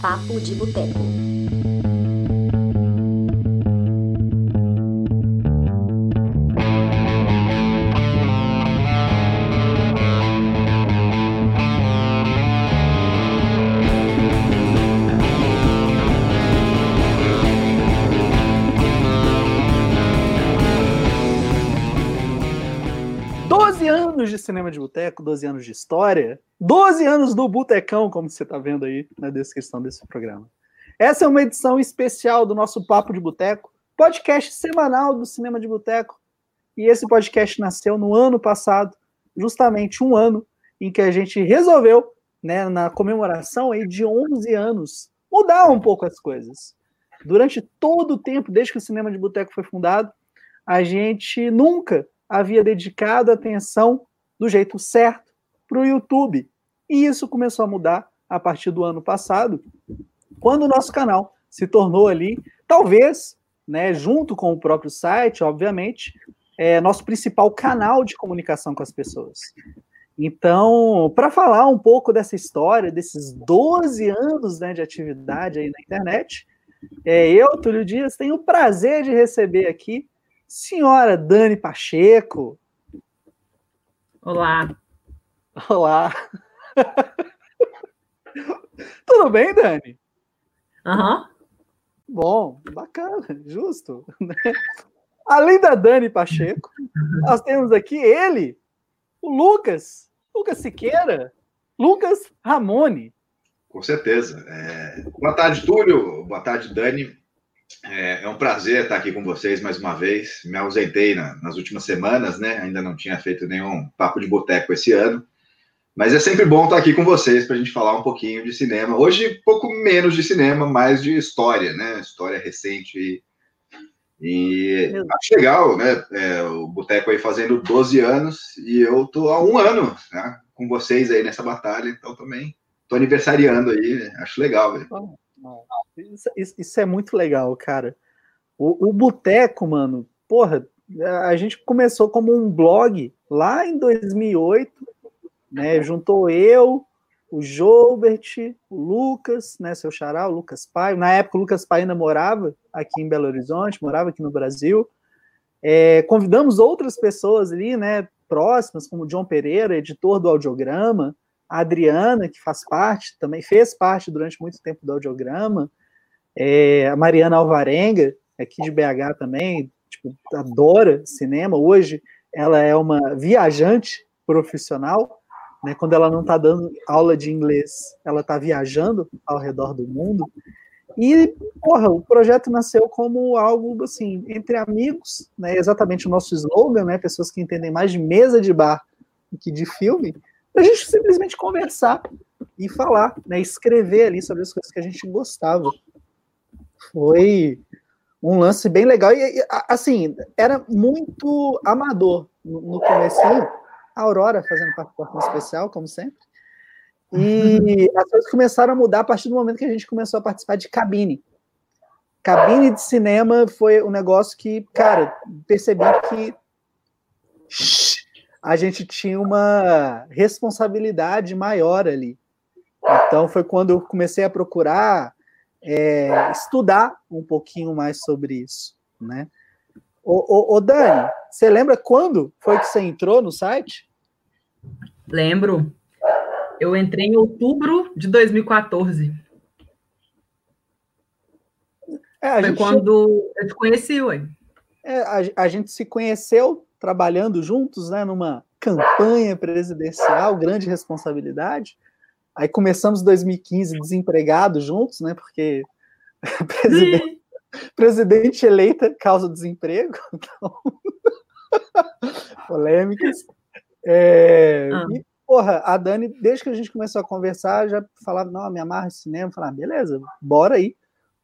Papo de Boteco. Doze anos de cinema de boteco, 12 anos de história, 12 anos do Botecão, como você está vendo aí na descrição desse programa. Essa é uma edição especial do nosso Papo de Boteco, podcast semanal do Cinema de Boteco. E esse podcast nasceu no ano passado, justamente um ano em que a gente resolveu, né, na comemoração aí de 11 anos, mudar um pouco as coisas. Durante todo o tempo, desde que o Cinema de Boteco foi fundado, a gente nunca havia dedicado atenção do jeito certo para o YouTube. E isso começou a mudar a partir do ano passado, quando o nosso canal se tornou ali, talvez, né, junto com o próprio site, obviamente, é nosso principal canal de comunicação com as pessoas. Então, para falar um pouco dessa história, desses 12 anos né, de atividade aí na internet, é, eu, Túlio Dias, tenho o prazer de receber aqui senhora Dani Pacheco. Olá. Olá. Tudo bem, Dani? Aham. Uhum. Bom, bacana, justo. Além da Dani Pacheco, nós temos aqui ele, o Lucas, Lucas Siqueira, Lucas Ramone. Com certeza. É... Boa tarde, Túlio. Boa tarde, Dani. É, é, um prazer estar aqui com vocês mais uma vez. Me ausentei na, nas últimas semanas, né? Ainda não tinha feito nenhum papo de boteco esse ano. Mas é sempre bom estar aqui com vocês para a gente falar um pouquinho de cinema. Hoje, pouco menos de cinema, mais de história, né? História recente. E, e acho legal, né? É, o Boteco aí fazendo 12 anos e eu tô há um ano né? com vocês aí nessa batalha, então também tô aniversariando aí, né? acho legal, velho. Isso, isso, é muito legal, cara. O, o Boteco, mano, porra, a gente começou como um blog lá em 2008 né? Juntou eu, o Joubert, o Lucas, né, seu xará, o Lucas Pai. Na época, o Lucas Pai ainda morava aqui em Belo Horizonte, morava aqui no Brasil. É, convidamos outras pessoas ali, né, próximas, como o John Pereira, editor do Audiograma, a Adriana, que faz parte, também fez parte durante muito tempo do Audiograma, é, a Mariana Alvarenga, aqui de BH também, tipo, adora cinema. Hoje, ela é uma viajante profissional, né? Quando ela não está dando aula de inglês, ela está viajando ao redor do mundo. E, porra, o projeto nasceu como algo, assim, entre amigos, né? Exatamente o nosso slogan, né? Pessoas que entendem mais de mesa de bar do que de filme, para a gente simplesmente conversar e falar, né? Escrever ali sobre as coisas que a gente gostava. Foi um lance bem legal. E, assim, era muito amador no começo a Aurora fazendo participação especial, como sempre. E as coisas começaram a mudar a partir do momento que a gente começou a participar de cabine. Cabine de cinema foi um negócio que, cara, percebi que a gente tinha uma responsabilidade maior ali. Então foi quando eu comecei a procurar é, estudar um pouquinho mais sobre isso, né? Ô, ô, ô, Dani, você lembra quando foi que você entrou no site? Lembro. Eu entrei em outubro de 2014. É, foi quando eu te conheci, ué. É, a, a, gente se conheceu trabalhando juntos, né, numa campanha presidencial, grande responsabilidade. Aí começamos 2015 desempregados juntos, né, porque presidente, presidente eleita causa desemprego, então, polêmicas. É, ah. E, porra, a Dani, desde que a gente começou a conversar, já falava, não, me amarra esse cinema, falava, beleza, bora aí,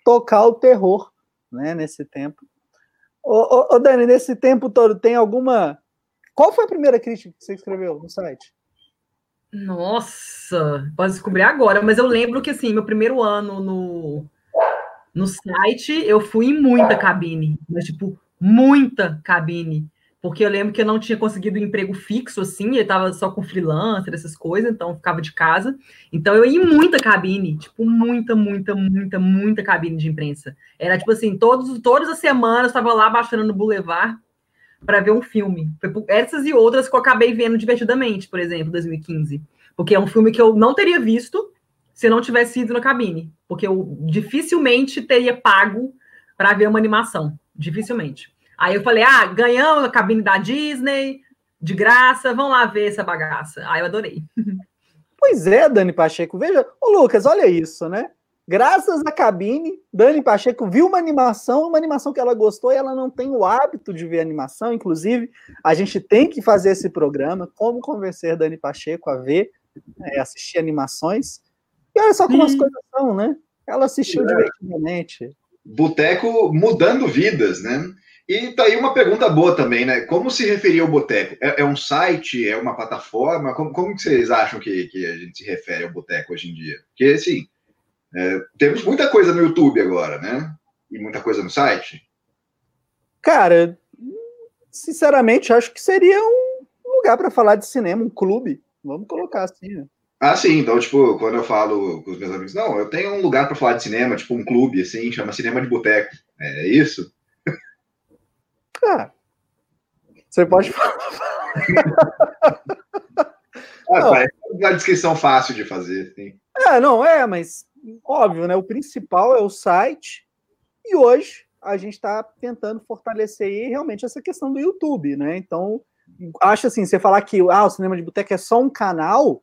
tocar o terror, né, nesse tempo. Ô, ô, ô, Dani, nesse tempo todo, tem alguma... Qual foi a primeira crítica que você escreveu no site? Nossa, posso descobrir agora, mas eu lembro que, assim, meu primeiro ano no, no site, eu fui em muita cabine, mas, tipo, muita cabine. Porque eu lembro que eu não tinha conseguido um emprego fixo, assim, eu estava só com freelancer, essas coisas, então eu ficava de casa. Então eu ia em muita cabine, tipo, muita, muita, muita, muita cabine de imprensa. Era tipo assim, todos, todas as semanas eu estava lá baixando no Boulevard para ver um filme. Essas e outras que eu acabei vendo divertidamente, por exemplo, 2015. Porque é um filme que eu não teria visto se não tivesse ido na cabine. Porque eu dificilmente teria pago para ver uma animação. Dificilmente. Aí eu falei, ah, ganhamos a cabine da Disney, de graça, vão lá ver essa bagaça. Aí eu adorei. Pois é, Dani Pacheco. Veja, ô Lucas, olha isso, né? Graças à cabine, Dani Pacheco viu uma animação, uma animação que ela gostou e ela não tem o hábito de ver animação. Inclusive, a gente tem que fazer esse programa, como convencer Dani Pacheco a ver, é, assistir animações. E olha só como Sim. as coisas são, né? Ela assistiu é. divertidamente. Boteco mudando vidas, né? E tá aí uma pergunta boa também, né? Como se referia ao Boteco? É, é, um site? É uma plataforma? Como, como que vocês acham que, que a gente se refere ao Boteco hoje em dia? Porque, assim, é, temos muita coisa no YouTube agora, né? E muita coisa no site. Cara, sinceramente, acho que seria um lugar para falar de cinema, um clube. Vamos colocar assim, né? Ah, sim. Então, tipo, quando eu falo com os meus amigos, não, eu tenho um lugar para falar de cinema, tipo um clube, assim, chama Cinema de Boteco. É isso? Cara, você pode falar. ah, é uma descrição fácil de fazer. Sim. É, não, é, mas óbvio, né? O principal é o site. E hoje a gente está tentando fortalecer aí realmente essa questão do YouTube, né? Então, acho assim, você falar que ah, o cinema de boteco é só um canal,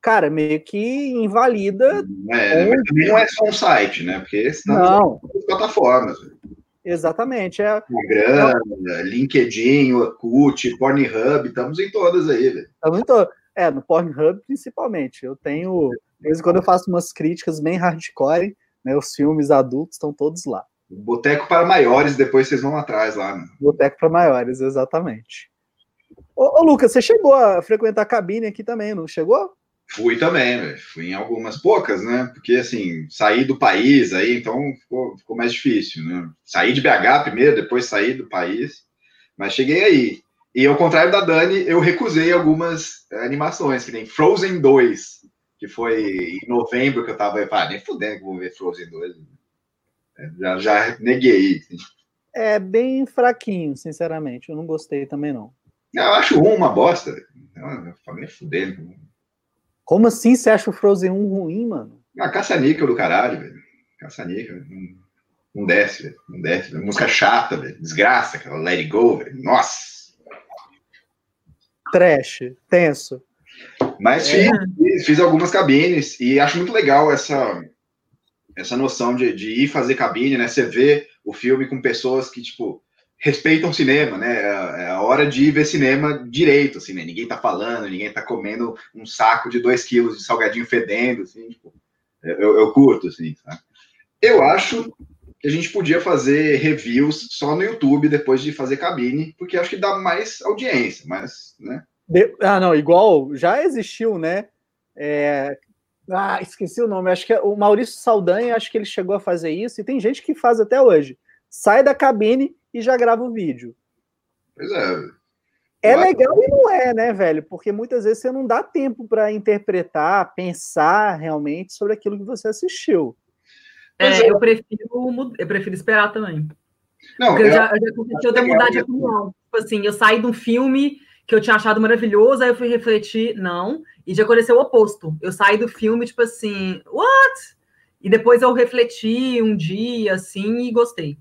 cara, meio que invalida. É, também não é só um site, né? Porque não. são plataformas. Exatamente. É, Instagram, LinkedIn, Orkut, Pornhub, estamos em todas aí, velho. Estamos em todas. É, no Pornhub principalmente. Eu tenho, de vez em quando eu faço umas críticas bem hardcore, né? Os filmes adultos estão todos lá. Boteco para maiores, depois vocês vão atrás lá. Né? Boteco para maiores, exatamente. Ô, ô, Lucas, você chegou a frequentar a cabine aqui também, não chegou? Fui também, véio. fui em algumas poucas, né? Porque assim, saí do país aí, então ficou, ficou mais difícil, né? Saí de BH primeiro, depois saí do país, mas cheguei aí. E ao contrário da Dani, eu recusei algumas animações, que nem Frozen 2, que foi em novembro que eu tava, ah, nem fudendo que vou ver Frozen 2. É, já, já neguei. Assim. É bem fraquinho, sinceramente. Eu não gostei também, não. Eu acho um uma bosta. Eu falei, fudendo. Como assim você acha o Frozen 1 ruim, mano? A caça-níquel do caralho, velho. Caça-níquel. Não, não desce, velho. Não desce. Véio. Música chata, velho. Desgraça, aquela Let It Go, velho. Nossa. Trash. Tenso. Mas é. fiz, fiz, algumas cabines e acho muito legal essa, essa noção de, de ir fazer cabine, né? Você vê o filme com pessoas que, tipo, respeitam o cinema, né? Hora de ver cinema direito, assim, né? Ninguém tá falando, ninguém tá comendo um saco de dois quilos de salgadinho fedendo, assim, tipo, eu, eu curto, assim? Eu acho que a gente podia fazer reviews só no YouTube depois de fazer cabine, porque acho que dá mais audiência, mas, né? De... Ah, não, igual já existiu, né? É... Ah, esqueci o nome. Acho que é o Maurício Saldanha, acho que ele chegou a fazer isso, e tem gente que faz até hoje. Sai da cabine e já grava o vídeo. Pois é. É legal e não é, né, velho? Porque muitas vezes você não dá tempo para interpretar, pensar realmente sobre aquilo que você assistiu. É, é, eu prefiro, eu prefiro esperar também. Não, Porque eu, já, já aconteceu de mudar de opinião. Tipo assim, eu saí de um filme que eu tinha achado maravilhoso, aí eu fui refletir, não, e já aconteceu o oposto. Eu saí do filme, tipo assim, what? E depois eu refleti um dia, assim, e gostei.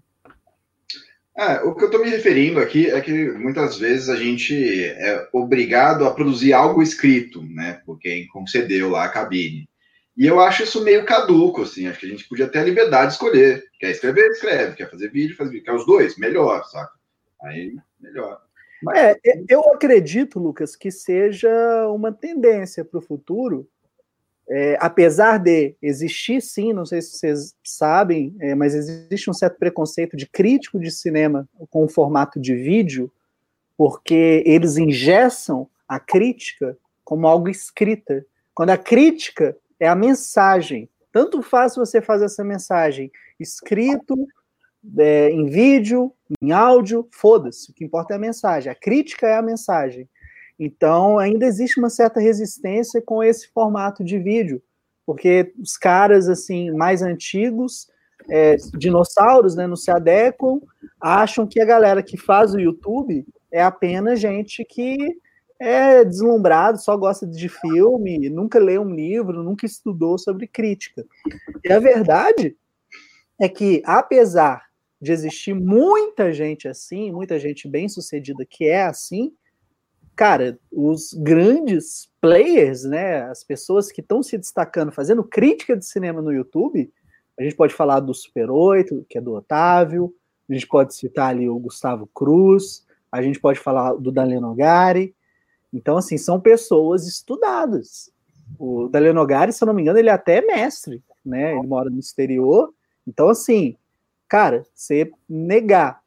É, o que eu estou me referindo aqui é que muitas vezes a gente é obrigado a produzir algo escrito, né? Por quem concedeu lá a cabine. E eu acho isso meio caduco, assim. Acho que a gente podia ter a liberdade de escolher. Quer escrever, escreve. Quer fazer vídeo, faz vídeo. Quer os dois? Melhor, saca? Aí, melhor. É, eu acredito, Lucas, que seja uma tendência para o futuro é, apesar de existir, sim, não sei se vocês sabem, é, mas existe um certo preconceito de crítico de cinema com o formato de vídeo, porque eles ingessam a crítica como algo escrita. Quando a crítica é a mensagem, tanto faz você fazer essa mensagem escrito é, em vídeo, em áudio, foda-se. O que importa é a mensagem. A crítica é a mensagem. Então, ainda existe uma certa resistência com esse formato de vídeo, porque os caras assim mais antigos, é, dinossauros, né, não se adequam, acham que a galera que faz o YouTube é apenas gente que é deslumbrado, só gosta de filme, nunca lê um livro, nunca estudou sobre crítica. E a verdade é que, apesar de existir muita gente assim, muita gente bem sucedida que é assim, cara, os grandes players, né, as pessoas que estão se destacando fazendo crítica de cinema no YouTube, a gente pode falar do Super 8, que é do Otávio, a gente pode citar ali o Gustavo Cruz, a gente pode falar do Daniel Nogari. Então, assim, são pessoas estudadas. O Daniel Nogari, se eu não me engano, ele é até mestre, né? Ele mora no exterior. Então, assim, cara, você negar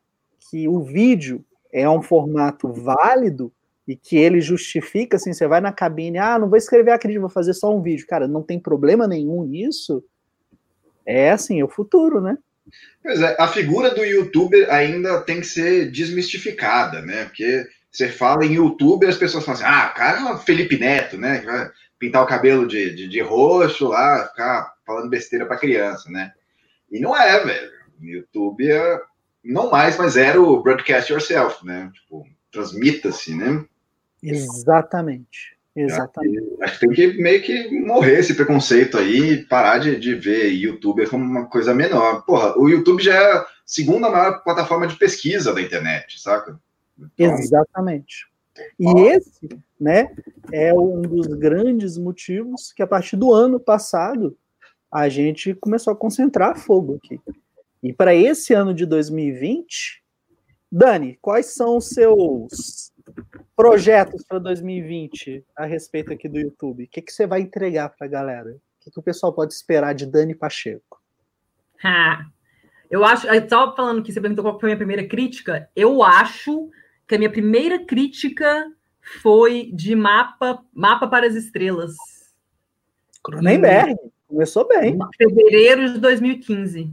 que o vídeo é um formato válido e que ele justifica, assim, você vai na cabine, ah, não vou escrever a crítica, vou fazer só um vídeo. Cara, não tem problema nenhum nisso. É, assim, é o futuro, né? Pois é, a figura do youtuber ainda tem que ser desmistificada, né? Porque você fala em youtuber, as pessoas falam assim, ah, cara é Felipe Neto, né? Vai pintar o cabelo de, de, de roxo lá, ficar falando besteira para criança, né? E não é, velho. YouTube é, não mais, mas era o broadcast yourself, né? Tipo, transmita-se, né? Exatamente. Exatamente. Acho que tem que meio que morrer esse preconceito aí, parar de, de ver youtuber como uma coisa menor. Porra, o YouTube já é a segunda maior plataforma de pesquisa da internet, saca? Então, Exatamente. E ó. esse, né, é um dos grandes motivos que a partir do ano passado a gente começou a concentrar fogo aqui. E para esse ano de 2020, Dani, quais são os seus projetos para 2020 a respeito aqui do YouTube? O que, que você vai entregar para a galera? O que, que o pessoal pode esperar de Dani Pacheco? Eu acho, só falando que você perguntou qual foi a minha primeira crítica, eu acho que a minha primeira crítica foi de mapa, mapa para as estrelas. Cronenberg, começou bem. Fevereiro de 2015.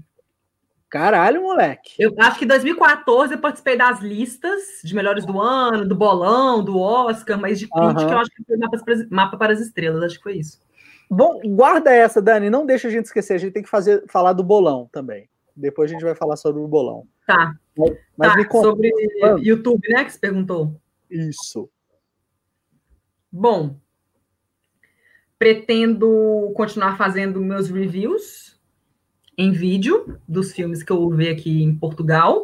Caralho, moleque. Eu acho que em 2014 eu participei das listas de melhores do ano, do bolão, do Oscar, mas de crítica uhum. eu acho que foi mapa, mapa para as estrelas, acho que foi isso. Bom, guarda essa, Dani, não deixa a gente esquecer, a gente tem que fazer, falar do bolão também. Depois a gente vai falar sobre o bolão. Tá. Mas, tá, me conta. Sobre YouTube, né, que você perguntou. Isso. Bom, pretendo continuar fazendo meus reviews em vídeo dos filmes que eu vi aqui em Portugal.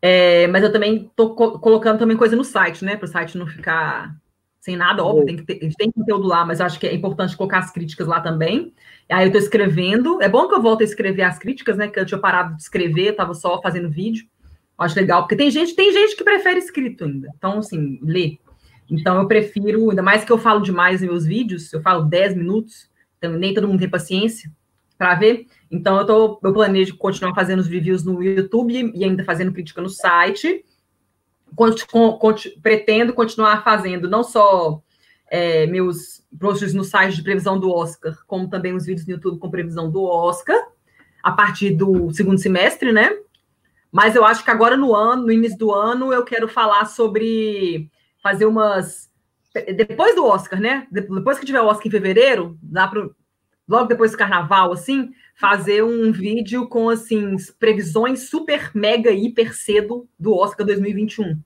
É, mas eu também estou co colocando também coisa no site, né? Para o site não ficar sem nada, óbvio, tem que ter, tem conteúdo lá, mas acho que é importante colocar as críticas lá também. Aí eu estou escrevendo. É bom que eu volte a escrever as críticas, né? Que eu tinha parado de escrever, estava só fazendo vídeo. Acho legal, porque tem gente, tem gente que prefere escrito ainda. Então, assim, lê. Então eu prefiro, ainda mais que eu falo demais em meus vídeos, eu falo 10 minutos, então nem todo mundo tem paciência para ver. Então, eu, tô, eu planejo continuar fazendo os reviews no YouTube e ainda fazendo crítica no site. pretendo continuar fazendo não só é, meus posts no site de previsão do Oscar, como também os vídeos no YouTube com previsão do Oscar, a partir do segundo semestre, né? Mas eu acho que agora no ano, no início do ano, eu quero falar sobre fazer umas. Depois do Oscar, né? Depois que tiver o Oscar em fevereiro, dá para logo depois do carnaval, assim, fazer um vídeo com, assim, previsões super, mega, hiper cedo do Oscar 2021.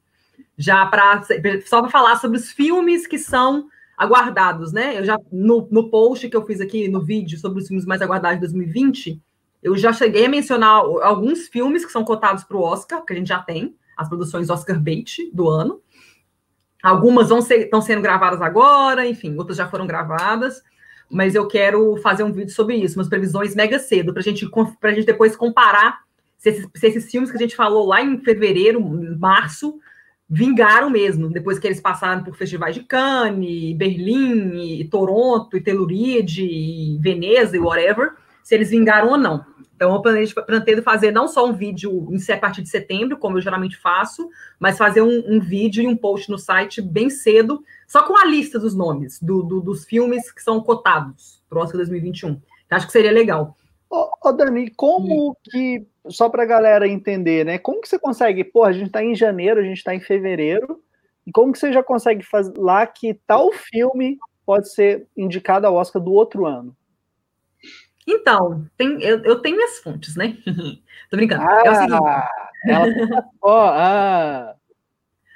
Já para só para falar sobre os filmes que são aguardados, né? Eu já no, no post que eu fiz aqui no vídeo sobre os filmes mais aguardados de 2020, eu já cheguei a mencionar alguns filmes que são cotados para o Oscar, que a gente já tem, as produções Oscar bait do ano. Algumas vão ser, estão sendo gravadas agora, enfim, outras já foram gravadas mas eu quero fazer um vídeo sobre isso, umas previsões mega cedo, para gente, a gente depois comparar se esses, se esses filmes que a gente falou lá em fevereiro, março, vingaram mesmo, depois que eles passaram por festivais de Cannes, Berlim, Toronto, e Telluride, e Veneza, e whatever, se eles vingaram ou não. Então, eu planejo, pretendo fazer não só um vídeo em a partir de setembro, como eu geralmente faço, mas fazer um, um vídeo e um post no site bem cedo, só com a lista dos nomes do, do, dos filmes que são cotados para o Oscar 2021. acho que seria legal. Ô, ô Dani, como Sim. que só para a galera entender, né? Como que você consegue? Pô, a gente está em janeiro, a gente está em fevereiro, e como que você já consegue fazer lá que tal filme pode ser indicado ao Oscar do outro ano? Então, tem, eu, eu tenho minhas fontes, né? Tô brincando. Ah, é o seguinte. Ela... oh, ah.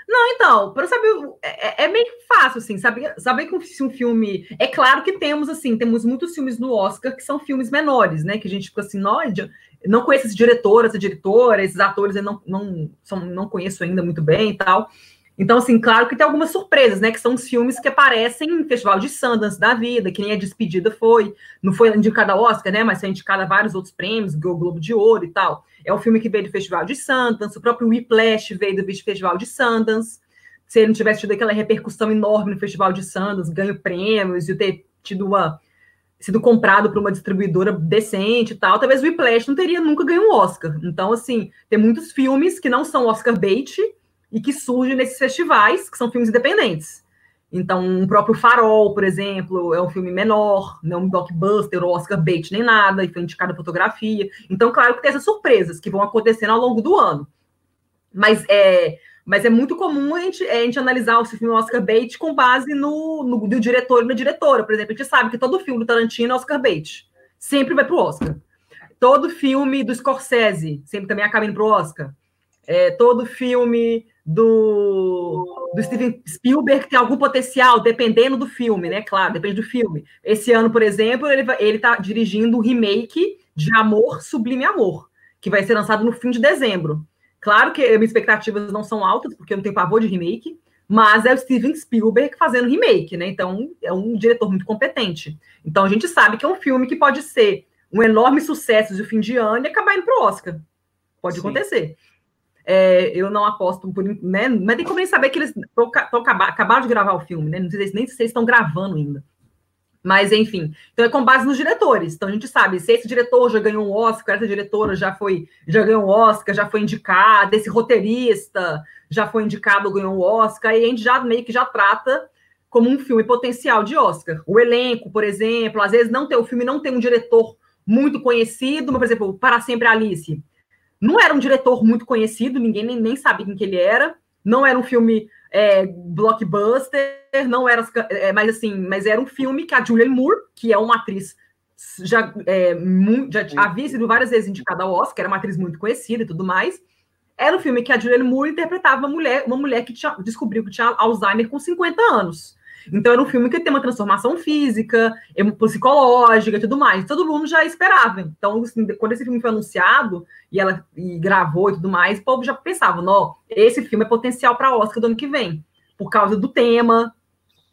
Não, então, para saber, é, é, é, meio fácil, assim, saber, saber que um filme. É claro que temos, assim, temos muitos filmes no Oscar que são filmes menores, né? Que a gente fica assim, nós não conheço esse diretor, essa diretora, esses atores eu não, não, são, não conheço ainda muito bem e tal. Então, assim, claro que tem algumas surpresas, né? Que são os filmes que aparecem em Festival de Sundance da vida, que nem a Despedida foi. Não foi indicada ao Oscar, né? Mas foi indicada a vários outros prêmios, o Globo de Ouro e tal. É um filme que veio do Festival de Sundance, o próprio Whiplash veio do Festival de Sundance. Se ele não tivesse tido aquela repercussão enorme no Festival de Sundance, ganho prêmios e ter tido uma sido comprado por uma distribuidora decente e tal, talvez o Whiplash não teria nunca ganho um Oscar. Então, assim, tem muitos filmes que não são Oscar bait, e que surge nesses festivais, que são filmes independentes. Então, o próprio Farol, por exemplo, é um filme menor, não um blockbuster, Oscar bait, nem nada, e foi indicado a fotografia. Então, claro que tem essas surpresas que vão acontecendo ao longo do ano. Mas é, mas é muito comum a gente, a gente analisar o filme Oscar bait com base no, no diretor e na diretora. Por exemplo, a gente sabe que todo filme do Tarantino é Oscar bait. Sempre vai para o Oscar. Todo filme do Scorsese sempre também acaba indo para o Oscar. É, todo filme do, do Steven Spielberg tem algum potencial, dependendo do filme, né? Claro, depende do filme. Esse ano, por exemplo, ele ele está dirigindo o um remake de Amor Sublime Amor, que vai ser lançado no fim de dezembro. Claro que minhas expectativas não são altas, porque eu não tenho pavor de remake, mas é o Steven Spielberg fazendo remake, né? Então é um diretor muito competente. Então a gente sabe que é um filme que pode ser um enorme sucesso de fim de ano e acabar indo para o Oscar. Pode Sim. acontecer. É, eu não aposto por. Né, mas tem como nem saber que eles acabaram de gravar o filme, né? Não sei nem se vocês estão gravando ainda. Mas, enfim, então é com base nos diretores. Então a gente sabe se esse diretor já ganhou um Oscar, essa diretora já foi, já ganhou um Oscar, já foi indicada, esse roteirista já foi indicado, ganhou um Oscar, e a gente já meio que já trata como um filme potencial de Oscar. O elenco, por exemplo, às vezes não tem o filme não tem um diretor muito conhecido, mas, por exemplo, Para Sempre Alice não era um diretor muito conhecido, ninguém nem, nem sabia quem que ele era. Não era um filme é, blockbuster, não era, é, mas assim, mas era um filme que a Julianne Moore, que é uma atriz já, é, já havia sido várias vezes indicada ao Oscar, era uma atriz muito conhecida e tudo mais. Era um filme que a Julianne Moore interpretava uma mulher, uma mulher que tinha, descobriu que tinha Alzheimer com 50 anos. Então era um filme que tem uma transformação física, psicológica e tudo mais. Todo mundo já esperava. Então, assim, quando esse filme foi anunciado e ela e gravou e tudo mais, o povo já pensava, não, esse filme é potencial para Oscar do ano que vem, por causa do tema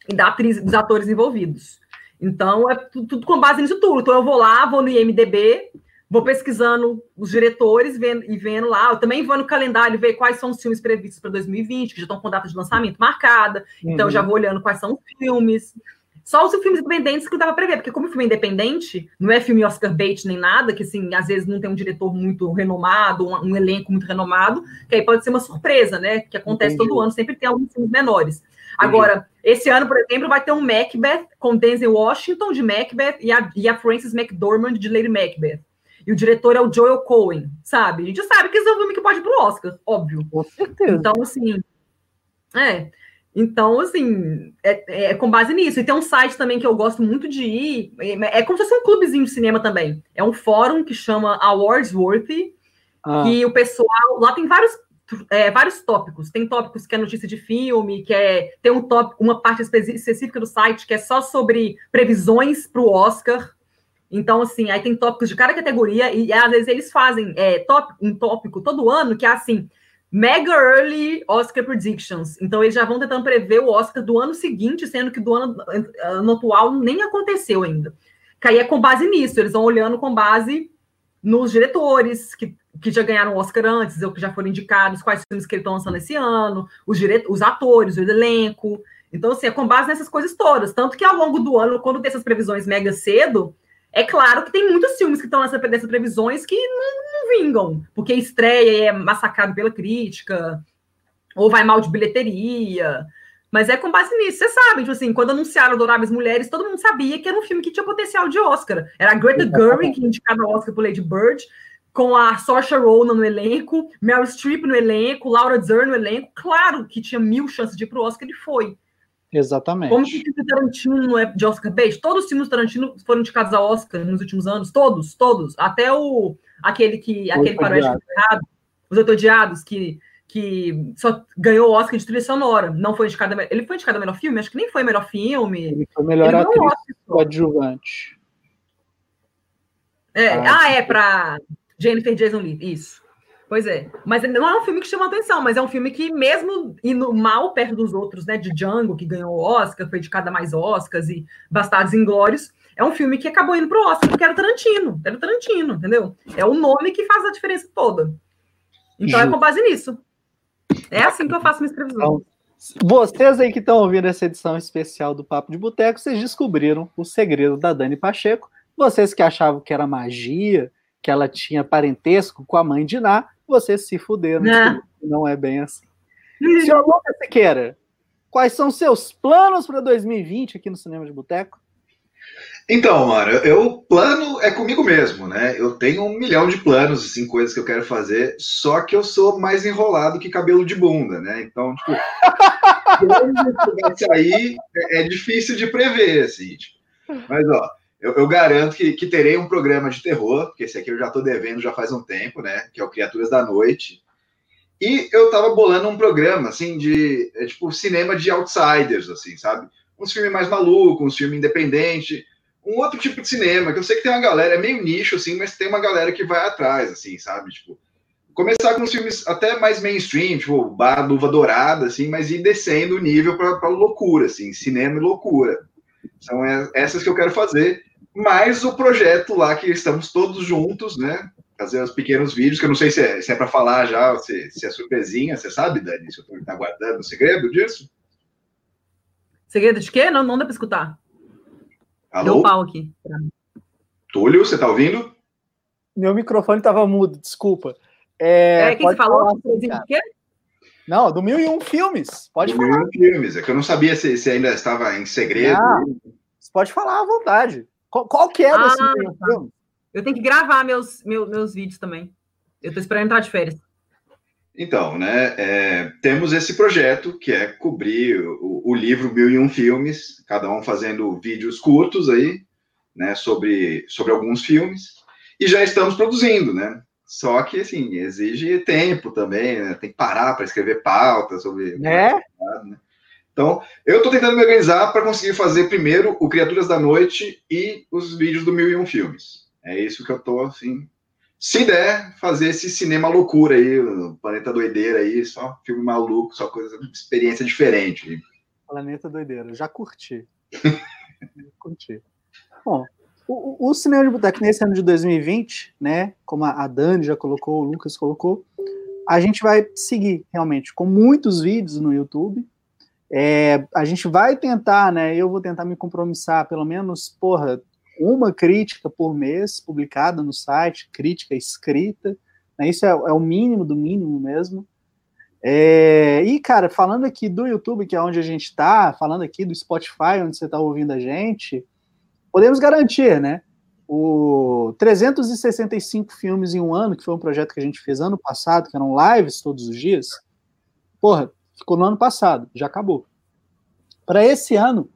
e da atriz, dos atores envolvidos. Então, é tudo, tudo com base nisso tudo. Então, eu vou lá, vou no IMDB, vou pesquisando os diretores vendo, e vendo lá. Eu também vou no calendário ver quais são os filmes previstos para 2020, que já estão com data de lançamento marcada. Uhum. Então, já vou olhando quais são os filmes. Só os filmes independentes que eu dava para ver, porque como filme independente, não é filme Oscar bait nem nada, que assim, às vezes não tem um diretor muito renomado, um, um elenco muito renomado, que aí pode ser uma surpresa, né? Que acontece Entendi. todo ano, sempre tem alguns filmes menores. Agora, esse ano, por exemplo, vai ter um Macbeth com Denzel Washington de Macbeth e a, e a Frances McDormand de Lady Macbeth. E o diretor é o Joel Cohen, sabe? A gente sabe que esse é um filme que pode ir pro Oscar, óbvio. Com certeza. Então, assim. É. Então, assim, é, é, com base nisso. E tem um site também que eu gosto muito de ir. É, é como se fosse um clubezinho de cinema também. É um fórum que chama Awardsworthy. Ah. E o pessoal. Lá tem vários é, vários tópicos. Tem tópicos que é notícia de filme, que é tem um tópico, uma parte específica do site que é só sobre previsões para o Oscar. Então, assim, aí tem tópicos de cada categoria, e às vezes eles fazem é, um tópico todo ano que é assim: Mega Early Oscar Predictions. Então, eles já vão tentando prever o Oscar do ano seguinte, sendo que do ano, ano atual nem aconteceu ainda. Que aí é com base nisso, eles vão olhando com base nos diretores que, que já ganharam o Oscar antes, ou que já foram indicados, quais filmes que eles estão lançando esse ano, os, os atores, o elenco. Então, assim, é com base nessas coisas todas. Tanto que ao longo do ano, quando tem essas previsões mega cedo, é claro que tem muitos filmes que estão nessa, nessas previsões que não, não vingam, porque estreia e é massacrado pela crítica, ou vai mal de bilheteria. Mas é com base nisso, você sabe, tipo assim, quando anunciaram Adoráveis Mulheres, todo mundo sabia que era um filme que tinha potencial de Oscar. Era a Greta Gerwig, que indicava o Oscar por Lady Bird, com a Saoirse Ronan no elenco, Meryl Streep no elenco, Laura Dern no elenco. Claro que tinha mil chances de ir pro Oscar, ele foi. Exatamente. Como que o Tarantino não é de Oscar bait? Todos os filmes Tarantino foram indicados a Oscar nos últimos anos, todos, todos. Até o aquele que aquele faroeste errado, os Otodiados, que que só ganhou o Oscar de trilha sonora, não foi indicado. Ele foi indicado a melhor filme? Acho que nem foi melhor filme. Ele foi melhor ele atriz coadjuvante. É, ah, ah é para Jennifer Jason Leigh, isso. Pois é. Mas não é um filme que chama atenção, mas é um filme que, mesmo indo mal perto dos outros, né? De Django, que ganhou o Oscar, foi indicado a mais Oscars e Bastardos Inglórios, é um filme que acabou indo pro Oscar, porque era Tarantino. Era Tarantino, entendeu? É o nome que faz a diferença toda. Então é com base nisso. É assim que eu faço minha previsão. Então, vocês aí que estão ouvindo essa edição especial do Papo de Boteco, vocês descobriram o segredo da Dani Pacheco. Vocês que achavam que era magia, que ela tinha parentesco com a mãe de Ná, vocês se fuderam. Não, não é bem assim. Senhor Lucas Siqueira, quais são seus planos para 2020 aqui no Cinema de Boteco? Então, mano, eu plano é comigo mesmo, né? Eu tenho um milhão de planos, assim, coisas que eu quero fazer, só que eu sou mais enrolado que cabelo de bunda, né? Então, tipo, quando vai sair é, é difícil de prever, assim. Tipo. Mas, ó, eu, eu garanto que, que, terei um programa de terror, porque esse aqui eu já estou devendo já faz um tempo, né? Que é o Criaturas da Noite. E eu tava bolando um programa, assim, de é, tipo cinema de outsiders, assim, sabe? Uns filmes mais malucos, uns filmes independentes, um outro tipo de cinema, que eu sei que tem uma galera, é meio nicho, assim, mas tem uma galera que vai atrás, assim, sabe? Tipo, começar com filmes até mais mainstream, tipo, Bar Luva Dourada, assim, mas ir descendo o nível para loucura, assim, cinema e loucura. São essas que eu quero fazer mais o projeto lá que estamos todos juntos, né? Fazer os pequenos vídeos, que eu não sei se é, se é para falar já, se, se, é surpresinha, você sabe, Dani? Se eu estou aguardando o segredo disso? Segredo de quê? Não, não dá para escutar. Alô? Deu pau aqui. Túlio, você está ouvindo? Meu microfone estava mudo, desculpa. É, é que você falou? Falar, quê? Não, do Mil e Um Filmes. Pode do falar. Mil e Um Filmes. É que eu não sabia se, se ainda estava em segredo. Ah, você pode falar à vontade. Qual, qual que é desse ah, tá. Eu tenho que gravar meus, meus, meus vídeos também. Eu estou esperando entrar de férias. Então, né, é, temos esse projeto que é cobrir o, o, livro Mil e Um Filmes, cada um fazendo vídeos curtos aí, né, sobre, sobre alguns filmes, e já estamos produzindo, né? Só que, assim, exige tempo também, né? Tem que parar para escrever pauta sobre... É? Né? Então, eu estou tentando me organizar para conseguir fazer primeiro o Criaturas da Noite e os vídeos do Mil e Um Filmes. É isso que eu estou, assim. Se der, fazer esse cinema loucura aí, o Planeta Doideira aí, só filme maluco, só coisa, experiência diferente. Planeta Doideira, já curti. curti. Bom, o, o Cinema de Boteco nesse ano de 2020, né, como a Dani já colocou, o Lucas colocou, a gente vai seguir realmente com muitos vídeos no YouTube, é, a gente vai tentar, né? Eu vou tentar me compromissar, pelo menos, porra, uma crítica por mês publicada no site, crítica escrita. Né, isso é, é, o mínimo do mínimo mesmo. É, e, cara, falando aqui do YouTube, que é onde a gente está, falando aqui do Spotify, onde você está ouvindo a gente, podemos garantir, né? O 365 filmes em um ano, que foi um projeto que a gente fez ano passado, que eram lives todos os dias. Porra, ficou no ano passado, já acabou. Para esse ano,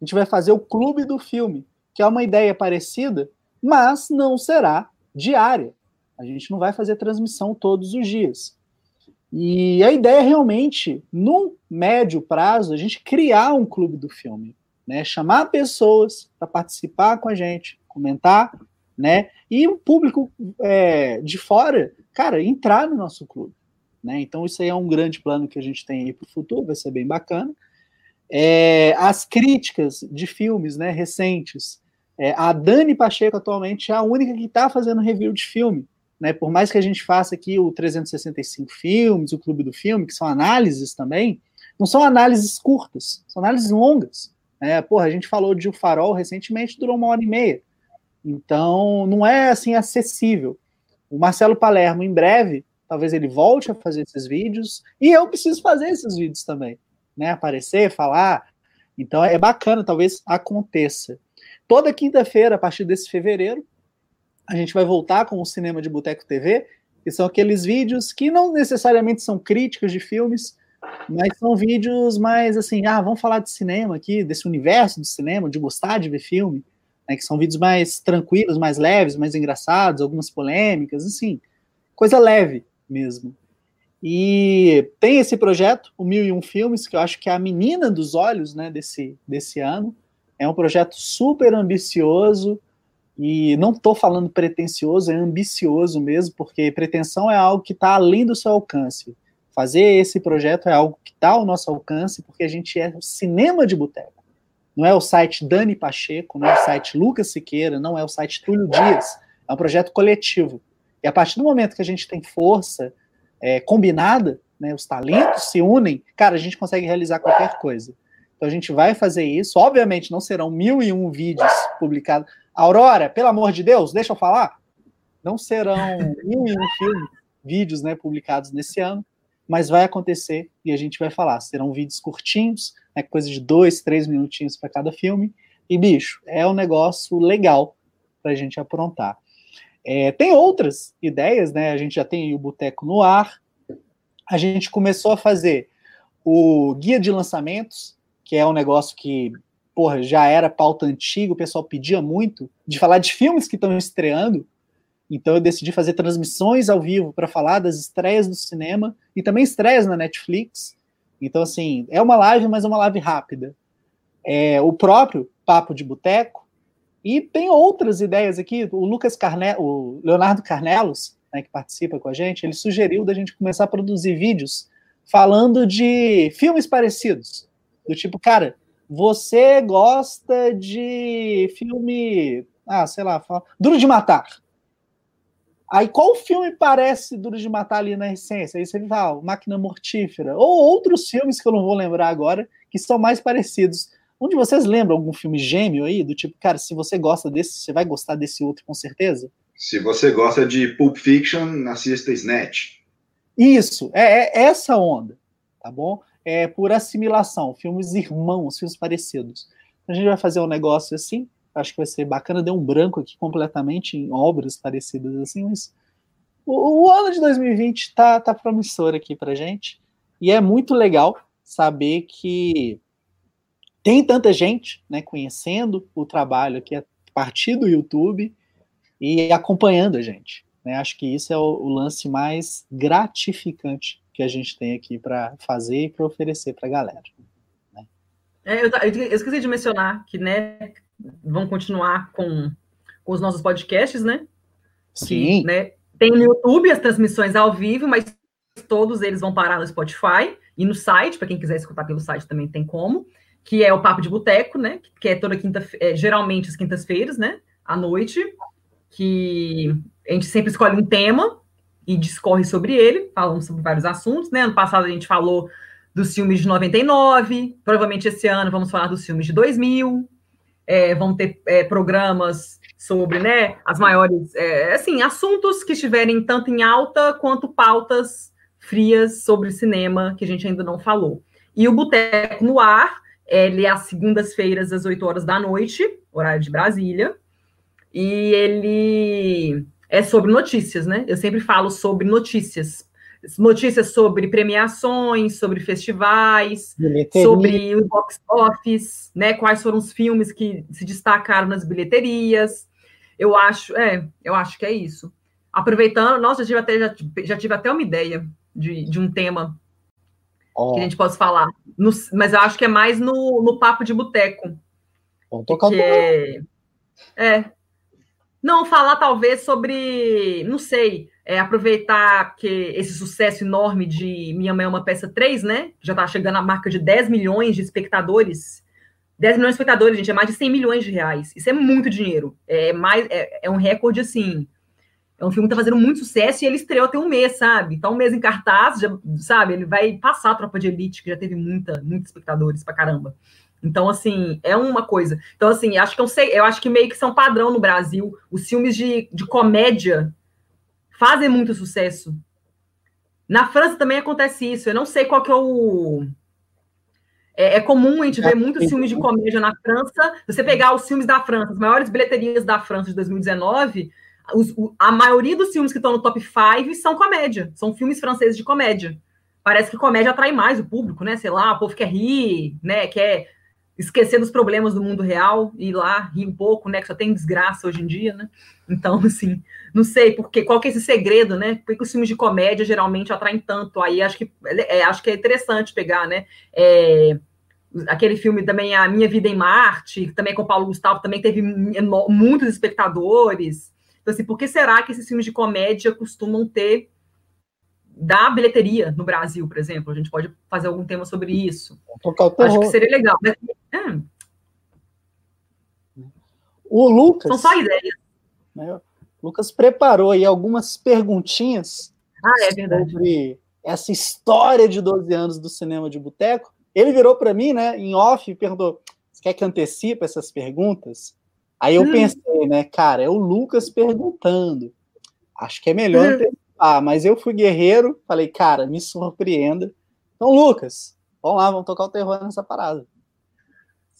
a gente vai fazer o Clube do Filme, que é uma ideia parecida, mas não será diária. A gente não vai fazer transmissão todos os dias. E a ideia é realmente, num médio prazo, a gente criar um clube do filme, né? Chamar pessoas para participar com a gente, comentar, né? E o público é, de fora, cara, entrar no nosso clube. Né? Então, isso aí é um grande plano que a gente tem aí para o futuro, vai ser bem bacana. É, as críticas de filmes né, recentes. É, a Dani Pacheco, atualmente, é a única que está fazendo review de filme. Né? Por mais que a gente faça aqui o 365 filmes, o Clube do Filme, que são análises também, não são análises curtas, são análises longas. Né? Porra, a gente falou de O Farol recentemente, durou uma hora e meia. Então, não é assim acessível. O Marcelo Palermo, em breve, talvez ele volte a fazer esses vídeos, e eu preciso fazer esses vídeos também, né? Aparecer, falar. Então é bacana, talvez aconteça. Toda quinta-feira, a partir desse fevereiro, a gente vai voltar com o Cinema de Boteco TV, que são aqueles vídeos que não necessariamente são críticas de filmes, mas são vídeos mais assim, ah, vamos falar de cinema aqui, desse universo do cinema, de gostar de ver filme, né, que são vídeos mais tranquilos, mais leves, mais engraçados, algumas polêmicas, assim, coisa leve mesmo. E tem esse projeto, o Mil e Um Filmes, que eu acho que é a menina dos olhos né, desse, desse ano. É um projeto super ambicioso, e não estou falando pretencioso, é ambicioso mesmo, porque pretensão é algo que está além do seu alcance. Fazer esse projeto é algo que está ao nosso alcance, porque a gente é cinema de boteco. Não é o site Dani Pacheco, não é o site Lucas Siqueira, não é o site Túlio Dias. É um projeto coletivo. E a partir do momento que a gente tem força é, combinada, né, os talentos se unem, cara, a gente consegue realizar qualquer coisa. Então a gente vai fazer isso. Obviamente não serão mil e um vídeos publicados. Aurora, pelo amor de Deus, deixa eu falar. Não serão mil e um filmes, vídeos né, publicados nesse ano, mas vai acontecer e a gente vai falar. Serão vídeos curtinhos, né, coisa de dois, três minutinhos para cada filme. E, bicho, é um negócio legal para a gente aprontar. É, tem outras ideias, né? A gente já tem o Boteco no ar. A gente começou a fazer o guia de lançamentos, que é um negócio que porra, já era pauta antiga, o pessoal pedia muito, de falar de filmes que estão estreando. Então eu decidi fazer transmissões ao vivo para falar das estreias do cinema e também estreias na Netflix. Então, assim, é uma live, mas é uma live rápida. É, o próprio Papo de Boteco. E tem outras ideias aqui. O Lucas Carne o Leonardo Carnelos, né, que participa com a gente, ele sugeriu da gente começar a produzir vídeos falando de filmes parecidos. Do tipo, cara, você gosta de filme, ah, sei lá, Duro de Matar. Aí qual filme parece Duro de Matar ali na essência? Aí você fala, Máquina Mortífera. Ou outros filmes que eu não vou lembrar agora, que são mais parecidos. Um de vocês lembra algum filme gêmeo aí? Do tipo, cara, se você gosta desse, você vai gostar desse outro com certeza? Se você gosta de Pulp Fiction, assista Snatch. Isso, é, é essa onda, tá bom? é, por assimilação, filmes irmãos, filmes parecidos. A gente vai fazer um negócio assim, acho que vai ser bacana, deu um branco aqui completamente em obras parecidas assim, mas o, o ano de 2020 tá, tá promissor aqui pra gente, e é muito legal saber que tem tanta gente né, conhecendo o trabalho aqui a partir do YouTube e acompanhando a gente. Né? Acho que isso é o, o lance mais gratificante que a gente tem aqui para fazer e para oferecer para a galera. Né? É, eu, eu, esqueci de mencionar que, né, vão continuar com, com os nossos podcasts, né? Sim. Que, né, tem no YouTube as transmissões ao vivo, mas todos eles vão parar no Spotify e no site, para quem quiser escutar pelo site também tem como, que é o Papo de Boteco, né? Que é toda quinta, é, geralmente as quintas-feiras, né? À noite, que a gente sempre escolhe um tema e discorre sobre ele, falamos sobre vários assuntos, né? Ano passado a gente falou dos filmes de 99, provavelmente esse ano vamos falar dos filmes de 2000, é, vão ter é, programas sobre, né, as maiores, é, assim, assuntos que estiverem tanto em alta quanto pautas frias sobre cinema que a gente ainda não falou. E o Boteco no Ar, ele é às segundas-feiras, às 8 horas da noite, horário de Brasília, e ele é sobre notícias, né? Eu sempre falo sobre notícias. Notícias sobre premiações, sobre festivais, bilheteria. sobre o box office, né? Quais foram os filmes que se destacaram nas bilheterias. Eu acho, é, eu acho que é isso. Aproveitando, nossa, já tive até, já, já tive até uma ideia de, de um tema que a gente possa falar. No, mas eu acho que é mais no, no papo de boteco. Vamos tocar que é, é, não, falar talvez sobre, não sei, é, aproveitar que esse sucesso enorme de Minha Mãe é uma Peça 3, né? Já está chegando a marca de 10 milhões de espectadores. 10 milhões de espectadores, gente, é mais de 100 milhões de reais. Isso é muito dinheiro. É, mais, é, é um recorde, assim. É um filme que está fazendo muito sucesso e ele estreou tem um mês, sabe? Então, um mês em cartaz, já, sabe? Ele vai passar a Tropa de Elite, que já teve muita, muitos espectadores pra caramba. Então, assim, é uma coisa. Então, assim, acho que eu sei, eu acho que meio que são padrão no Brasil. Os filmes de, de comédia fazem muito sucesso. Na França também acontece isso. Eu não sei qual que é o. É, é comum a gente ver muitos filmes de comédia na França. Você pegar os filmes da França, as maiores bilheterias da França de 2019, os, a maioria dos filmes que estão no top 5 são comédia, são filmes franceses de comédia. Parece que comédia atrai mais o público, né? Sei lá, o povo quer rir, né? Quer esquecer dos problemas do mundo real e ir lá rir um pouco, né? Que só tem desgraça hoje em dia, né? Então, assim, não sei porque qual que é esse segredo, né? Por que os filmes de comédia geralmente atraem tanto? Aí acho que é, acho que é interessante pegar, né? É, aquele filme também A Minha Vida em Marte, também com o Paulo Gustavo, também teve muitos espectadores. Então, assim, por que será que esses filmes de comédia costumam ter da bilheteria no Brasil, por exemplo? A gente pode fazer algum tema sobre isso. Acho que seria legal. Mas, é. O Lucas. São só ideias. Né, Lucas preparou aí algumas perguntinhas ah, é sobre essa história de 12 anos do cinema de boteco. Ele virou para mim, né, em off, e perguntou: Você quer que antecipe essas perguntas? Aí eu hum. pensei, né, cara, é o Lucas perguntando. Acho que é melhor hum. antecipar, mas eu fui guerreiro, falei, cara, me surpreenda. Então, Lucas, vamos lá, vamos tocar o terror nessa parada.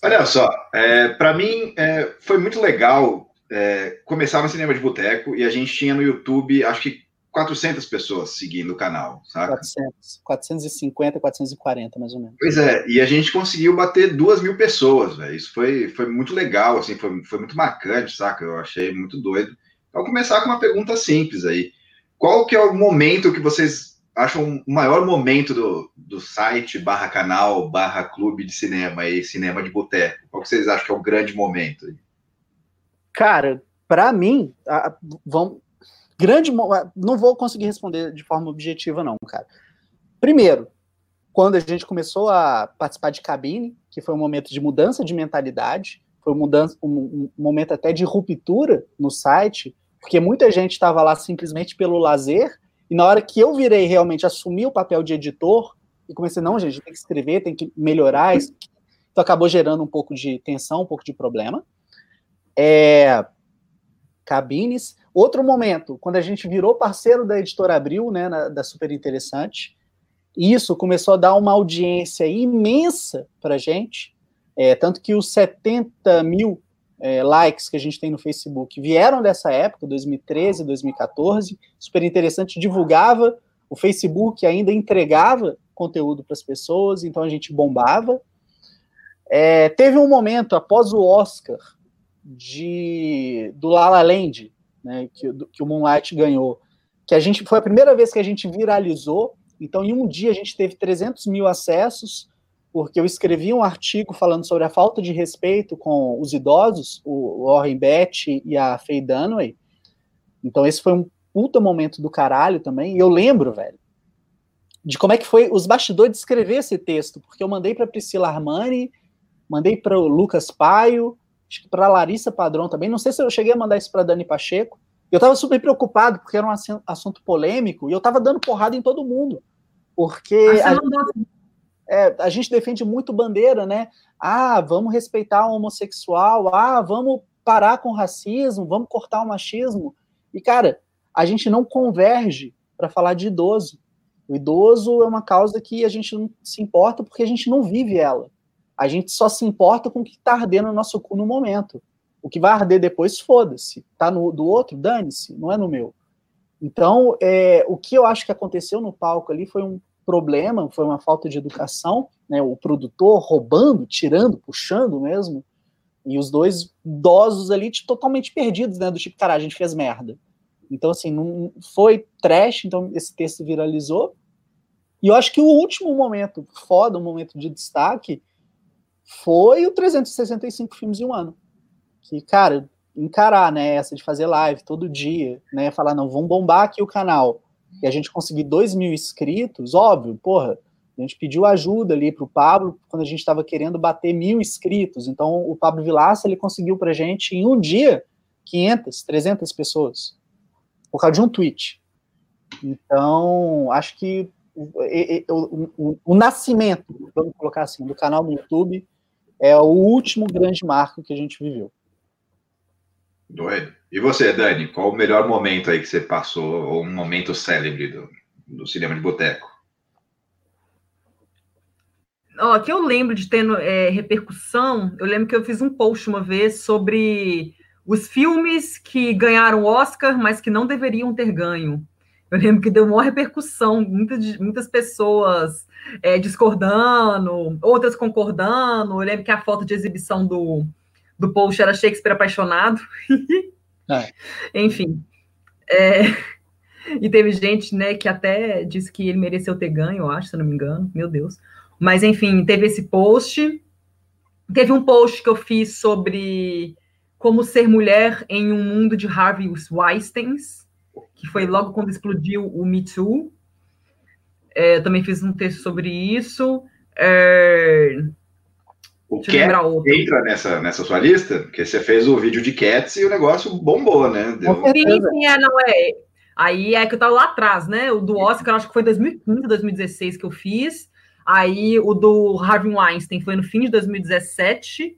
Olha só, é, para mim é, foi muito legal é, começar no cinema de boteco e a gente tinha no YouTube, acho que 400 pessoas seguindo o canal, sabe? 400, 450, 440, mais ou menos. Pois é, e a gente conseguiu bater duas mil pessoas, velho. Isso foi, foi muito legal, assim, foi, foi muito marcante, saca? Eu achei muito doido. Então, começar com uma pergunta simples aí. Qual que é o momento que vocês acham o maior momento do, do site barra canal barra clube de cinema e cinema de boteco? Qual que vocês acham que é o grande momento? Cara, para mim, a, vamos, grande. Não vou conseguir responder de forma objetiva, não, cara. Primeiro, quando a gente começou a participar de cabine, que foi um momento de mudança de mentalidade, foi um, mudança, um, um momento até de ruptura no site, porque muita gente estava lá simplesmente pelo lazer, e na hora que eu virei realmente assumir o papel de editor, e comecei, não, gente, tem que escrever, tem que melhorar, isso, então acabou gerando um pouco de tensão, um pouco de problema. É, cabines. Outro momento, quando a gente virou parceiro da Editora Abril, né, na, da Super Interessante, isso começou a dar uma audiência imensa para a gente, é, tanto que os 70 mil é, likes que a gente tem no Facebook vieram dessa época, 2013, 2014. Super Interessante divulgava, o Facebook ainda entregava conteúdo para as pessoas, então a gente bombava. É, teve um momento após o Oscar de do La La Land, né, que, que o Moonlight ganhou, que a gente foi a primeira vez que a gente viralizou. Então, em um dia a gente teve 300 mil acessos, porque eu escrevi um artigo falando sobre a falta de respeito com os idosos, o Warren Beatty e a Faye Dunaway. Então, esse foi um puta momento do caralho também. E eu lembro, velho, de como é que foi os bastidores de escrever esse texto, porque eu mandei para Priscila Armani, mandei para o Lucas Paio, para Larissa Padrão também. Não sei se eu cheguei a mandar isso para Dani Pacheco. Eu estava super preocupado porque era um assunto polêmico e eu estava dando porrada em todo mundo. Porque a gente, é, a gente, defende muito bandeira, né? Ah, vamos respeitar o homossexual, ah, vamos parar com o racismo, vamos cortar o machismo. E, cara, a gente não converge para falar de idoso. O idoso é uma causa que a gente não se importa porque a gente não vive ela. A gente só se importa com o que está ardendo no nosso cu no momento. O que vai arder depois, foda-se. Tá no do outro, dane-se, não é no meu. Então, é, o que eu acho que aconteceu no palco ali foi um problema, foi uma falta de educação, né? O produtor roubando, tirando, puxando mesmo, e os dois idosos ali tipo, totalmente perdidos, né? Do tipo, cara, a gente fez merda. Então, assim, não foi trash, então esse texto viralizou. E eu acho que o último momento foda, um momento de destaque, foi o 365 filmes em um ano. Que, cara, encarar, né, essa de fazer live todo dia, né, falar, não, vamos bombar aqui o canal, e a gente conseguir 2 mil inscritos, óbvio, porra, a gente pediu ajuda ali para o Pablo quando a gente estava querendo bater mil inscritos, então o Pablo Vilaça, ele conseguiu para gente, em um dia, 500, 300 pessoas, por causa de um tweet. Então, acho que o, o, o, o nascimento, vamos colocar assim, do canal no YouTube é o último grande marco que a gente viveu. Doido. E você, Dani, qual o melhor momento aí que você passou, ou um momento célebre do, do cinema de boteco? Ó, que eu lembro de ter é, repercussão, eu lembro que eu fiz um post uma vez sobre os filmes que ganharam Oscar, mas que não deveriam ter ganho. Eu lembro que deu uma repercussão, muitas, muitas pessoas é, discordando, outras concordando. Eu lembro que a foto de exibição do, do post era Shakespeare apaixonado. É. Enfim. É, e teve gente né, que até disse que ele mereceu ter ganho, eu acho, se não me engano. Meu Deus. Mas, enfim, teve esse post. Teve um post que eu fiz sobre como ser mulher em um mundo de Harvey Weinsteins, que foi logo quando explodiu o Me Too. É, eu também fiz um texto sobre isso. É... O que entra nessa, nessa sua lista? Porque você fez o vídeo de Cats e o negócio bombou, né? Deu... Sim, sim, é, não é. Aí é que eu tava lá atrás, né? O do Oscar, acho que foi 2015, 2016 que eu fiz. Aí o do Harvey Weinstein foi no fim de 2017.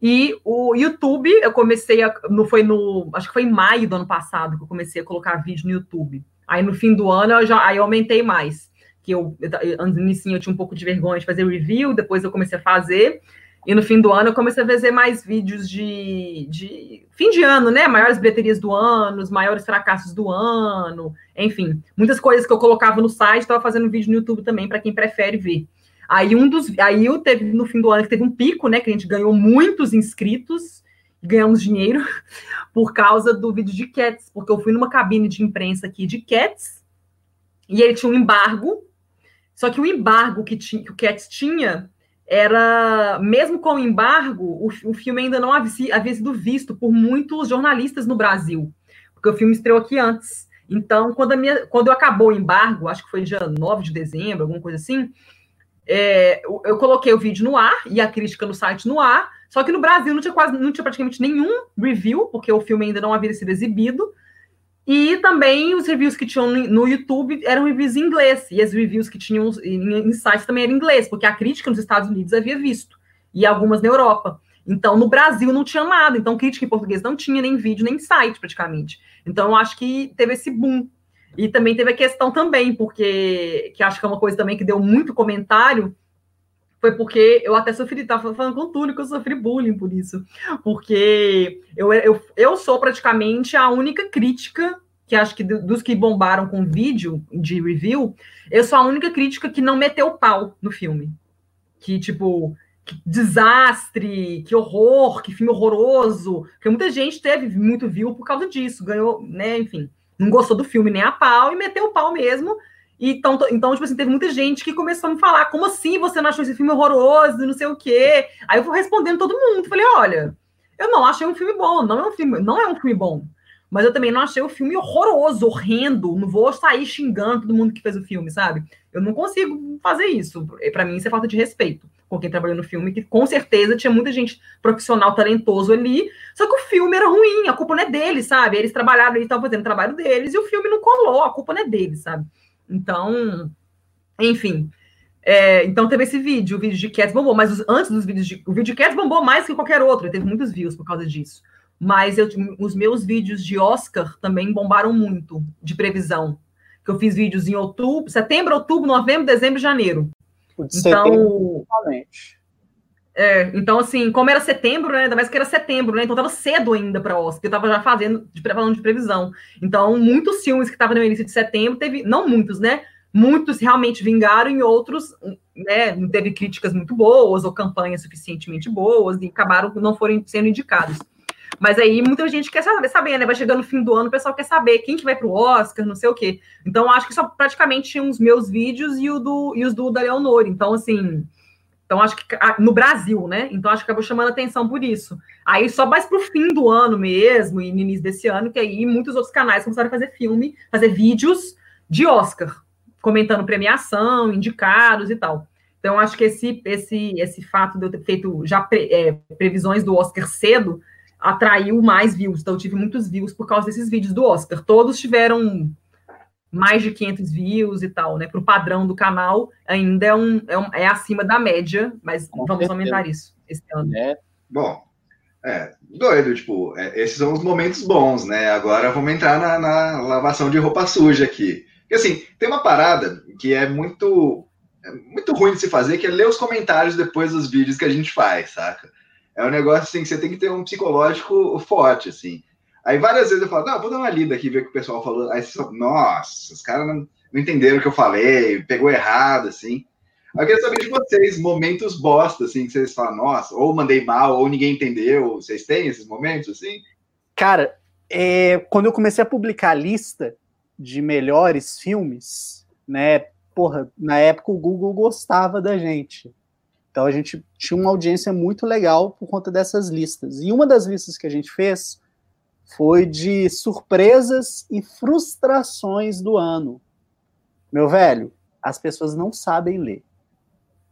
E o YouTube, eu comecei a. Não foi no. Acho que foi em maio do ano passado que eu comecei a colocar vídeo no YouTube. Aí no fim do ano eu já aí eu aumentei mais. Que eu, antes no início eu tinha um pouco de vergonha de fazer review, depois eu comecei a fazer. E no fim do ano eu comecei a fazer mais vídeos de, de fim de ano, né? Maiores bilheterias do ano, os maiores fracassos do ano, enfim, muitas coisas que eu colocava no site, estava fazendo vídeo no YouTube também para quem prefere ver. Aí um dos, aí eu teve no fim do ano que teve um pico, né? Que a gente ganhou muitos inscritos, ganhamos dinheiro por causa do vídeo de Cats, porque eu fui numa cabine de imprensa aqui de Cats e ele tinha um embargo. Só que o embargo que, tinha, que o Cats tinha era, mesmo com o embargo, o, o filme ainda não havia, havia sido visto por muitos jornalistas no Brasil, porque o filme estreou aqui antes. Então, quando, minha, quando acabou o embargo, acho que foi dia 9 de dezembro, alguma coisa assim, é, eu, coloquei o vídeo no ar e a crítica no site no ar, só que no Brasil não tinha quase, não tinha praticamente nenhum review, porque o filme ainda não havia sido exibido. E também os reviews que tinham no YouTube eram reviews em inglês, e as reviews que tinham em sites também eram em inglês, porque a crítica nos Estados Unidos havia visto, e algumas na Europa. Então, no Brasil não tinha nada, então crítica em português não tinha nem vídeo, nem site, praticamente. Então, eu acho que teve esse boom. E também teve a questão também, porque, que acho que é uma coisa também que deu muito comentário, foi porque eu até sofri, estava falando com o Túlio que eu sofri bullying por isso. Porque eu, eu, eu sou praticamente a única crítica, que acho que dos que bombaram com vídeo de review, eu sou a única crítica que não meteu pau no filme. Que, tipo, que desastre, que horror, que filme horroroso. Porque muita gente teve muito view por causa disso, ganhou, né, enfim, não gostou do filme nem a pau e meteu o pau mesmo então, então, tipo assim, teve muita gente que começou a me falar, como assim você não achou esse filme horroroso, não sei o quê? Aí eu fui respondendo todo mundo, falei, olha, eu não achei um filme bom, não é um filme, não é um filme bom. Mas eu também não achei o filme horroroso, horrendo, não vou sair xingando todo mundo que fez o filme, sabe? Eu não consigo fazer isso. Para mim, isso é falta de respeito com quem trabalhou no filme, que com certeza tinha muita gente profissional, talentoso ali, só que o filme era ruim, a culpa não é deles, sabe? Eles trabalharam, eles estavam fazendo o trabalho deles e o filme não colou, a culpa não é deles, sabe? Então, enfim. É, então teve esse vídeo, o vídeo de Cats bombou, mas os, antes dos vídeos de. O vídeo de Cats bombou mais que qualquer outro, teve muitos views por causa disso. Mas eu, os meus vídeos de Oscar também bombaram muito, de previsão. Que eu fiz vídeos em outubro, setembro, outubro, novembro, dezembro e janeiro. Então, é, então, assim, como era setembro, né? Ainda mais que era setembro, né? Então tava cedo ainda para Oscar, eu tava já fazendo, de, falando de previsão. Então, muitos filmes que estavam no início de setembro, teve, não muitos, né? Muitos realmente vingaram e outros, né, não teve críticas muito boas ou campanhas suficientemente boas e acabaram não foram sendo indicados. Mas aí muita gente quer saber, saber, né? Vai chegando no fim do ano, o pessoal quer saber quem que vai pro Oscar, não sei o quê. Então, acho que só praticamente tinha os meus vídeos e, o do, e os do da Leonor. Então, assim, então, acho que no Brasil, né? Então, acho que acabou chamando atenção por isso. Aí, só mais para o fim do ano mesmo, e no início desse ano, que aí muitos outros canais começaram a fazer filme, fazer vídeos de Oscar, comentando premiação, indicados e tal. Então, acho que esse, esse, esse fato de eu ter feito já pre, é, previsões do Oscar cedo atraiu mais views. Então, eu tive muitos views por causa desses vídeos do Oscar. Todos tiveram mais de 500 views e tal, né? Para o padrão do canal, ainda é, um, é, um, é acima da média, mas Com vamos certeza. aumentar isso esse ano. É. Bom, é, doido, tipo, é, esses são os momentos bons, né? Agora vamos entrar na, na, lavação de roupa suja aqui. Porque, assim, tem uma parada que é muito, é muito ruim de se fazer, que é ler os comentários depois dos vídeos que a gente faz, saca? É um negócio assim que você tem que ter um psicológico forte, assim. Aí várias vezes eu falo, não, vou dar uma lida aqui, ver o que o pessoal falou. Aí você fala, nossa, os caras não, não entenderam o que eu falei, pegou errado, assim. Eu queria saber de vocês, momentos bosta, assim, que vocês falam, nossa, ou mandei mal, ou ninguém entendeu. Vocês têm esses momentos, assim? Cara, é, quando eu comecei a publicar a lista de melhores filmes, né, porra, na época o Google gostava da gente. Então a gente tinha uma audiência muito legal por conta dessas listas. E uma das listas que a gente fez foi de surpresas e frustrações do ano. Meu velho, as pessoas não sabem ler.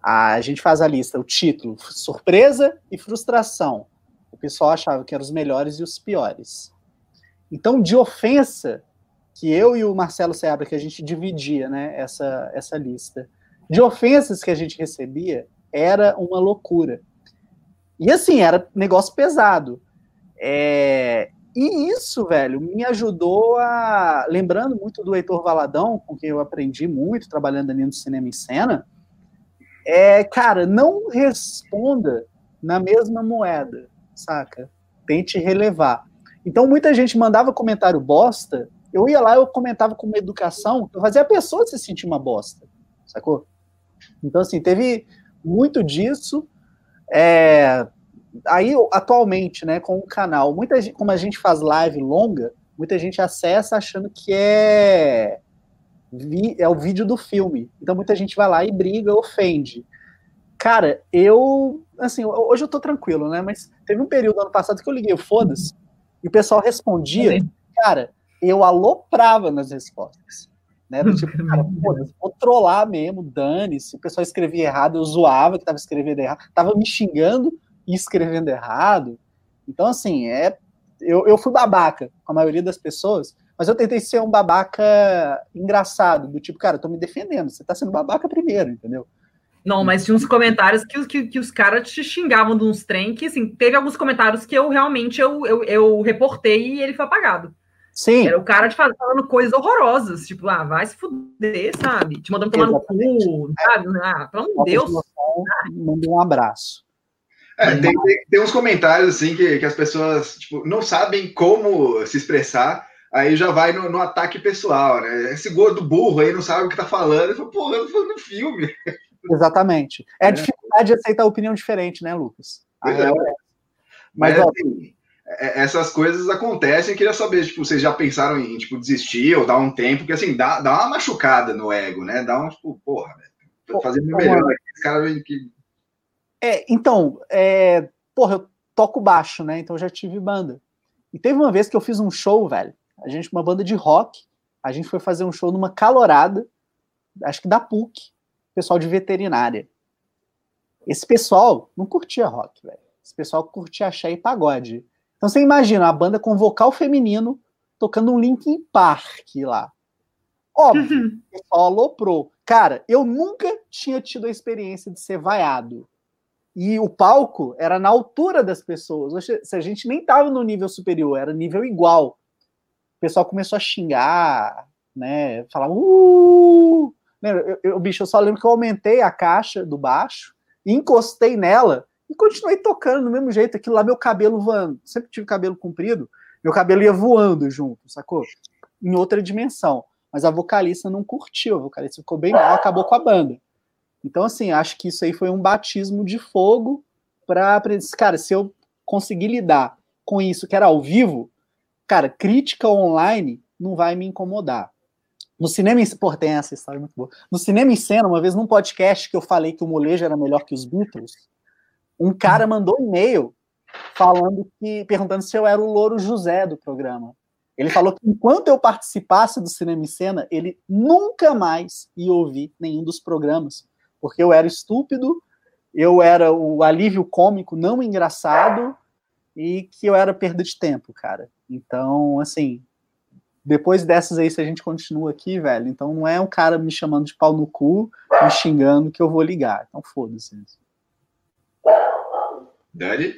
A gente faz a lista, o título, surpresa e frustração. O pessoal achava que eram os melhores e os piores. Então, de ofensa, que eu e o Marcelo Seabra, que a gente dividia né, essa, essa lista, de ofensas que a gente recebia, era uma loucura. E assim, era negócio pesado. É, e isso, velho, me ajudou a. Lembrando muito do Heitor Valadão, com quem eu aprendi muito, trabalhando ali no cinema em cena, é, cara, não responda na mesma moeda, saca? Tente relevar. Então, muita gente mandava comentário bosta, eu ia lá, eu comentava com uma educação, eu fazia a pessoa se sentir uma bosta, sacou? Então, assim, teve muito disso. É, aí, atualmente, né, com o canal, muita gente, como a gente faz live longa, muita gente acessa achando que é é o vídeo do filme. Então muita gente vai lá e briga, ofende. Cara, eu. Assim, hoje eu tô tranquilo, né? Mas teve um período ano passado que eu liguei foda-se e o pessoal respondia. Cara, eu aloprava nas respostas. Né? Do tipo, cara, vou trollar mesmo, dane-se. O pessoal escrevia errado, eu zoava que tava escrevendo errado, tava me xingando e escrevendo errado. Então, assim, é. Eu, eu fui babaca com a maioria das pessoas, mas eu tentei ser um babaca engraçado, do tipo, cara, eu tô me defendendo, você tá sendo babaca primeiro, entendeu? Não, mas tinha uns comentários que, que, que os caras te xingavam de uns trem que, assim, teve alguns comentários que eu realmente eu, eu, eu reportei e ele foi apagado. Sim. Era o cara te falando coisas horrorosas, tipo, ah, vai se fuder, sabe? Te mandando tomar Exatamente. no cu, sabe? Ah, pelo amor de Deus. Manda um abraço. É, tem, tem, tem, uns comentários, assim, que, que as pessoas, tipo, não sabem como se expressar, aí já vai no, no, ataque pessoal, né? Esse gordo burro aí não sabe o que tá falando. Ele fala, porra, eu tô falando filme. Exatamente. É a é. dificuldade de aceitar opinião diferente, né, Lucas? É. é. Mas, Mas ó, assim, essas coisas acontecem. Queria saber, tipo, vocês já pensaram em tipo, desistir ou dar um tempo? Porque assim, dá, dá uma machucada no ego, né? Dá um, tipo, porra, né? fazer meu melhor. Esse cara vem que. É, então, é, porra, eu toco baixo, né? Então eu já tive banda. E teve uma vez que eu fiz um show, velho, a gente, uma banda de rock, a gente foi fazer um show numa calorada, acho que da PUC, pessoal de veterinária. Esse pessoal não curtia rock, velho. Esse pessoal curtia axé e pagode. Então você imagina a banda com vocal feminino tocando um Linkin Park lá. Óbvio, uhum. o pessoal aloprou. Cara, eu nunca tinha tido a experiência de ser vaiado. E o palco era na altura das pessoas. Se a gente nem tava no nível superior, era nível igual pessoal começou a xingar, né? Falar, uh! Eu, eu, bicho, eu só lembro que eu aumentei a caixa do baixo, encostei nela e continuei tocando do mesmo jeito. Aquilo lá, meu cabelo voando. Sempre tive cabelo comprido, meu cabelo ia voando junto, sacou? Em outra dimensão. Mas a vocalista não curtiu, a vocalista ficou bem mal, acabou com a banda. Então, assim, acho que isso aí foi um batismo de fogo para. Cara, se eu conseguir lidar com isso que era ao vivo, cara, crítica online não vai me incomodar. No cinema em pô, tem essa história muito boa. No cinema em cena, uma vez num podcast que eu falei que o molejo era melhor que os Beatles, um cara mandou um e-mail falando que perguntando se eu era o Louro José do programa. Ele falou que enquanto eu participasse do cinema em cena, ele nunca mais ia ouvir nenhum dos programas, porque eu era estúpido, eu era o alívio cômico não engraçado e que eu era perda de tempo, cara. Então, assim, depois dessas aí, se a gente continua aqui, velho, então não é um cara me chamando de pau no cu, me xingando que eu vou ligar. Então, foda-se. Dani?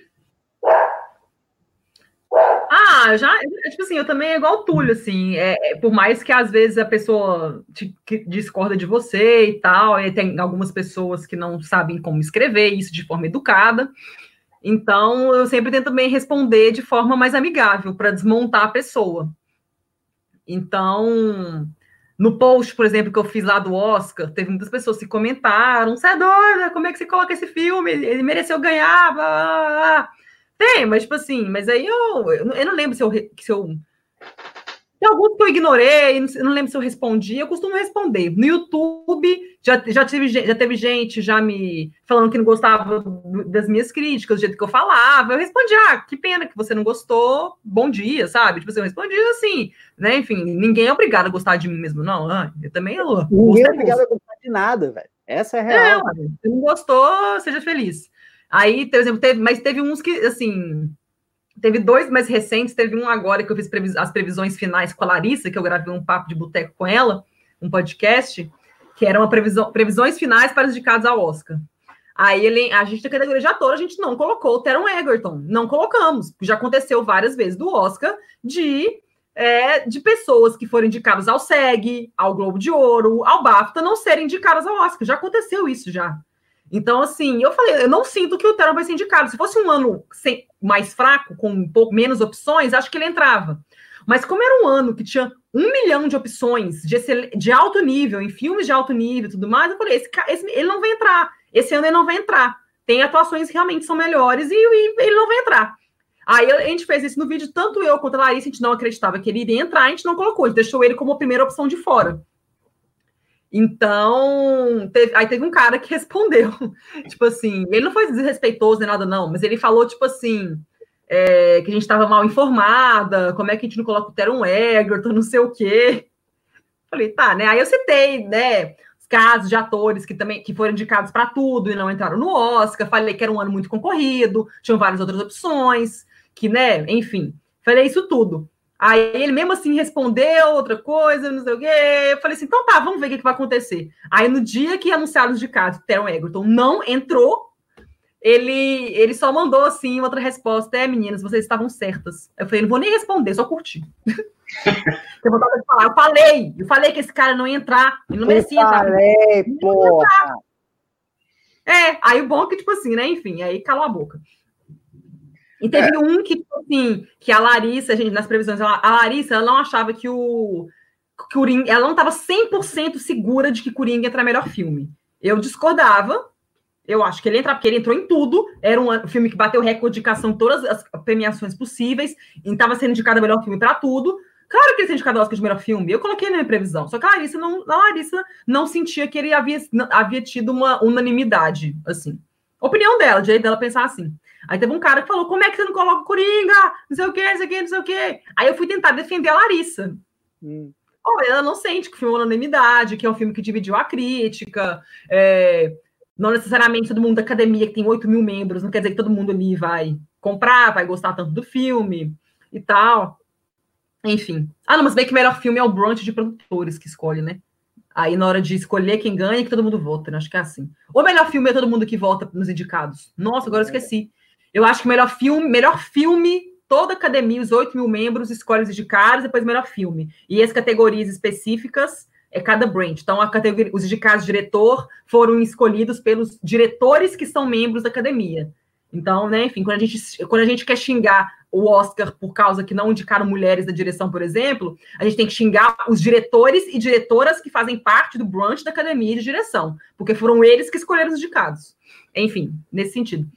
Ah, já, tipo assim, eu também é igual o Túlio, assim, é, é, por mais que às vezes a pessoa te, discorda de você e tal, e tem algumas pessoas que não sabem como escrever isso de forma educada, Então, eu sempre tento também responder de forma mais amigável, para desmontar a pessoa. Então, no post, por exemplo, que eu fiz lá do Oscar, teve muitas pessoas que comentaram: você é doida, como é que você coloca esse filme? Ele mereceu ganhar, blá, blá, blá. Tem, mas tipo assim, mas aí eu, eu não lembro se eu, se eu tem alguns que eu ignorei, não, não, lembro se eu respondi. Eu costumo responder. No YouTube, já, já, tive, já teve gente já me falando que não gostava das minhas críticas, do jeito que eu falava. Eu respondi, ah, que pena que você não gostou, bom dia, sabe? Tipo assim, eu respondi assim, né? Enfim, ninguém é obrigado a gostar de mim mesmo, não. Ah, eu também. Eu, ninguém é obrigado a gostar de nada, velho. Essa é a real. É, se não gostou, seja feliz. Aí, por exemplo, teve, mas teve uns que, assim, Teve dois mais recentes, teve um agora que eu fiz previs as previsões finais com a Larissa, que eu gravei um papo de boteco com ela, um podcast, que era uma previsão, previsões finais para os indicados ao Oscar. Aí ele, a gente, na categoria de ator, a gente não colocou o Teron Egerton, não colocamos. Já aconteceu várias vezes do Oscar de, é, de pessoas que foram indicadas ao SEG, ao Globo de Ouro, ao BAFTA, não serem indicadas ao Oscar. Já aconteceu isso já. Então, assim, eu falei, eu não sinto que o Teron vai ser indicado. Se fosse um ano sem, mais fraco, com um pouco menos opções, acho que ele entrava. Mas como era um ano que tinha um milhão de opções de, de alto nível, em filmes de alto nível e tudo mais, eu falei, esse, esse, ele não vai entrar. Esse ano ele não vai entrar. Tem atuações que realmente são melhores e, e ele não vai entrar. Aí a gente fez isso no vídeo, tanto eu quanto a Larissa, a gente não acreditava que ele iria entrar, a gente não colocou, a gente deixou ele como a primeira opção de fora. Então, teve, aí teve um cara que respondeu, tipo assim, ele não foi desrespeitoso nem nada, não, mas ele falou, tipo assim, é, que a gente estava mal informada, como é que a gente não coloca o Teron Egerton, não sei o quê. Falei, tá, né? Aí eu citei, né, os casos de atores que também que foram indicados para tudo e não entraram no Oscar, falei que era um ano muito concorrido, tinham várias outras opções, que, né, enfim, falei isso tudo. Aí ele mesmo assim respondeu outra coisa, não sei o quê. Eu falei assim, então tá, vamos ver o que, que vai acontecer. Aí no dia que anunciaram os indicados, Teron Egerton não entrou, ele, ele só mandou assim outra resposta: é, meninas, vocês estavam certas. Eu falei, não vou nem responder, só curtir. eu, falar. eu falei, eu falei que esse cara não ia entrar, ele não merecia entrar. Falei, porra. É, aí o bom é que, tipo assim, né? Enfim, aí calou a boca. E teve é. um que, tipo assim, que a Larissa, gente, nas previsões, ela, a Larissa, ela não achava que o Coringa, ela não estava 100% segura de que Coringa ia entrar melhor filme. Eu discordava. Eu acho que ele entra porque ele entrou em tudo. Era um filme que bateu recorde de em todas as premiações possíveis. E estava sendo indicado melhor filme para tudo. Claro que ele seja indicado ao Oscar de melhor filme. Eu coloquei na minha previsão. Só que a Larissa não, a Larissa não sentia que ele havia, havia tido uma unanimidade, assim. Opinião dela, direito dela pensar assim. Aí teve um cara que falou: como é que você não coloca o Coringa? Não sei o quê, não sei o quê, não sei o quê. Aí eu fui tentar defender a Larissa. Hum. ela não sente que o filme é unanimidade, que é um filme que dividiu a crítica. É, não necessariamente todo mundo da academia, que tem 8 mil membros, não quer dizer que todo mundo ali vai comprar, vai gostar tanto do filme e tal. Enfim. Ah, não, mas bem que o melhor filme é o brunch de produtores que escolhe, né? Aí, na hora de escolher quem ganha, que todo mundo vota, né? Acho que é assim. O melhor filme é todo mundo que vota nos indicados. Nossa, agora eu esqueci. Eu acho que melhor filme, melhor filme, toda academia, os 8 mil membros, escolhe os indicados, depois melhor filme. E as categorias específicas é cada branch. Então, a categoria, os indicados diretor foram escolhidos pelos diretores que são membros da academia. Então, né, enfim, quando a gente, quando a gente quer xingar o Oscar por causa que não indicaram mulheres da direção, por exemplo, a gente tem que xingar os diretores e diretoras que fazem parte do brunch da academia de direção, porque foram eles que escolheram os indicados. Enfim, nesse sentido.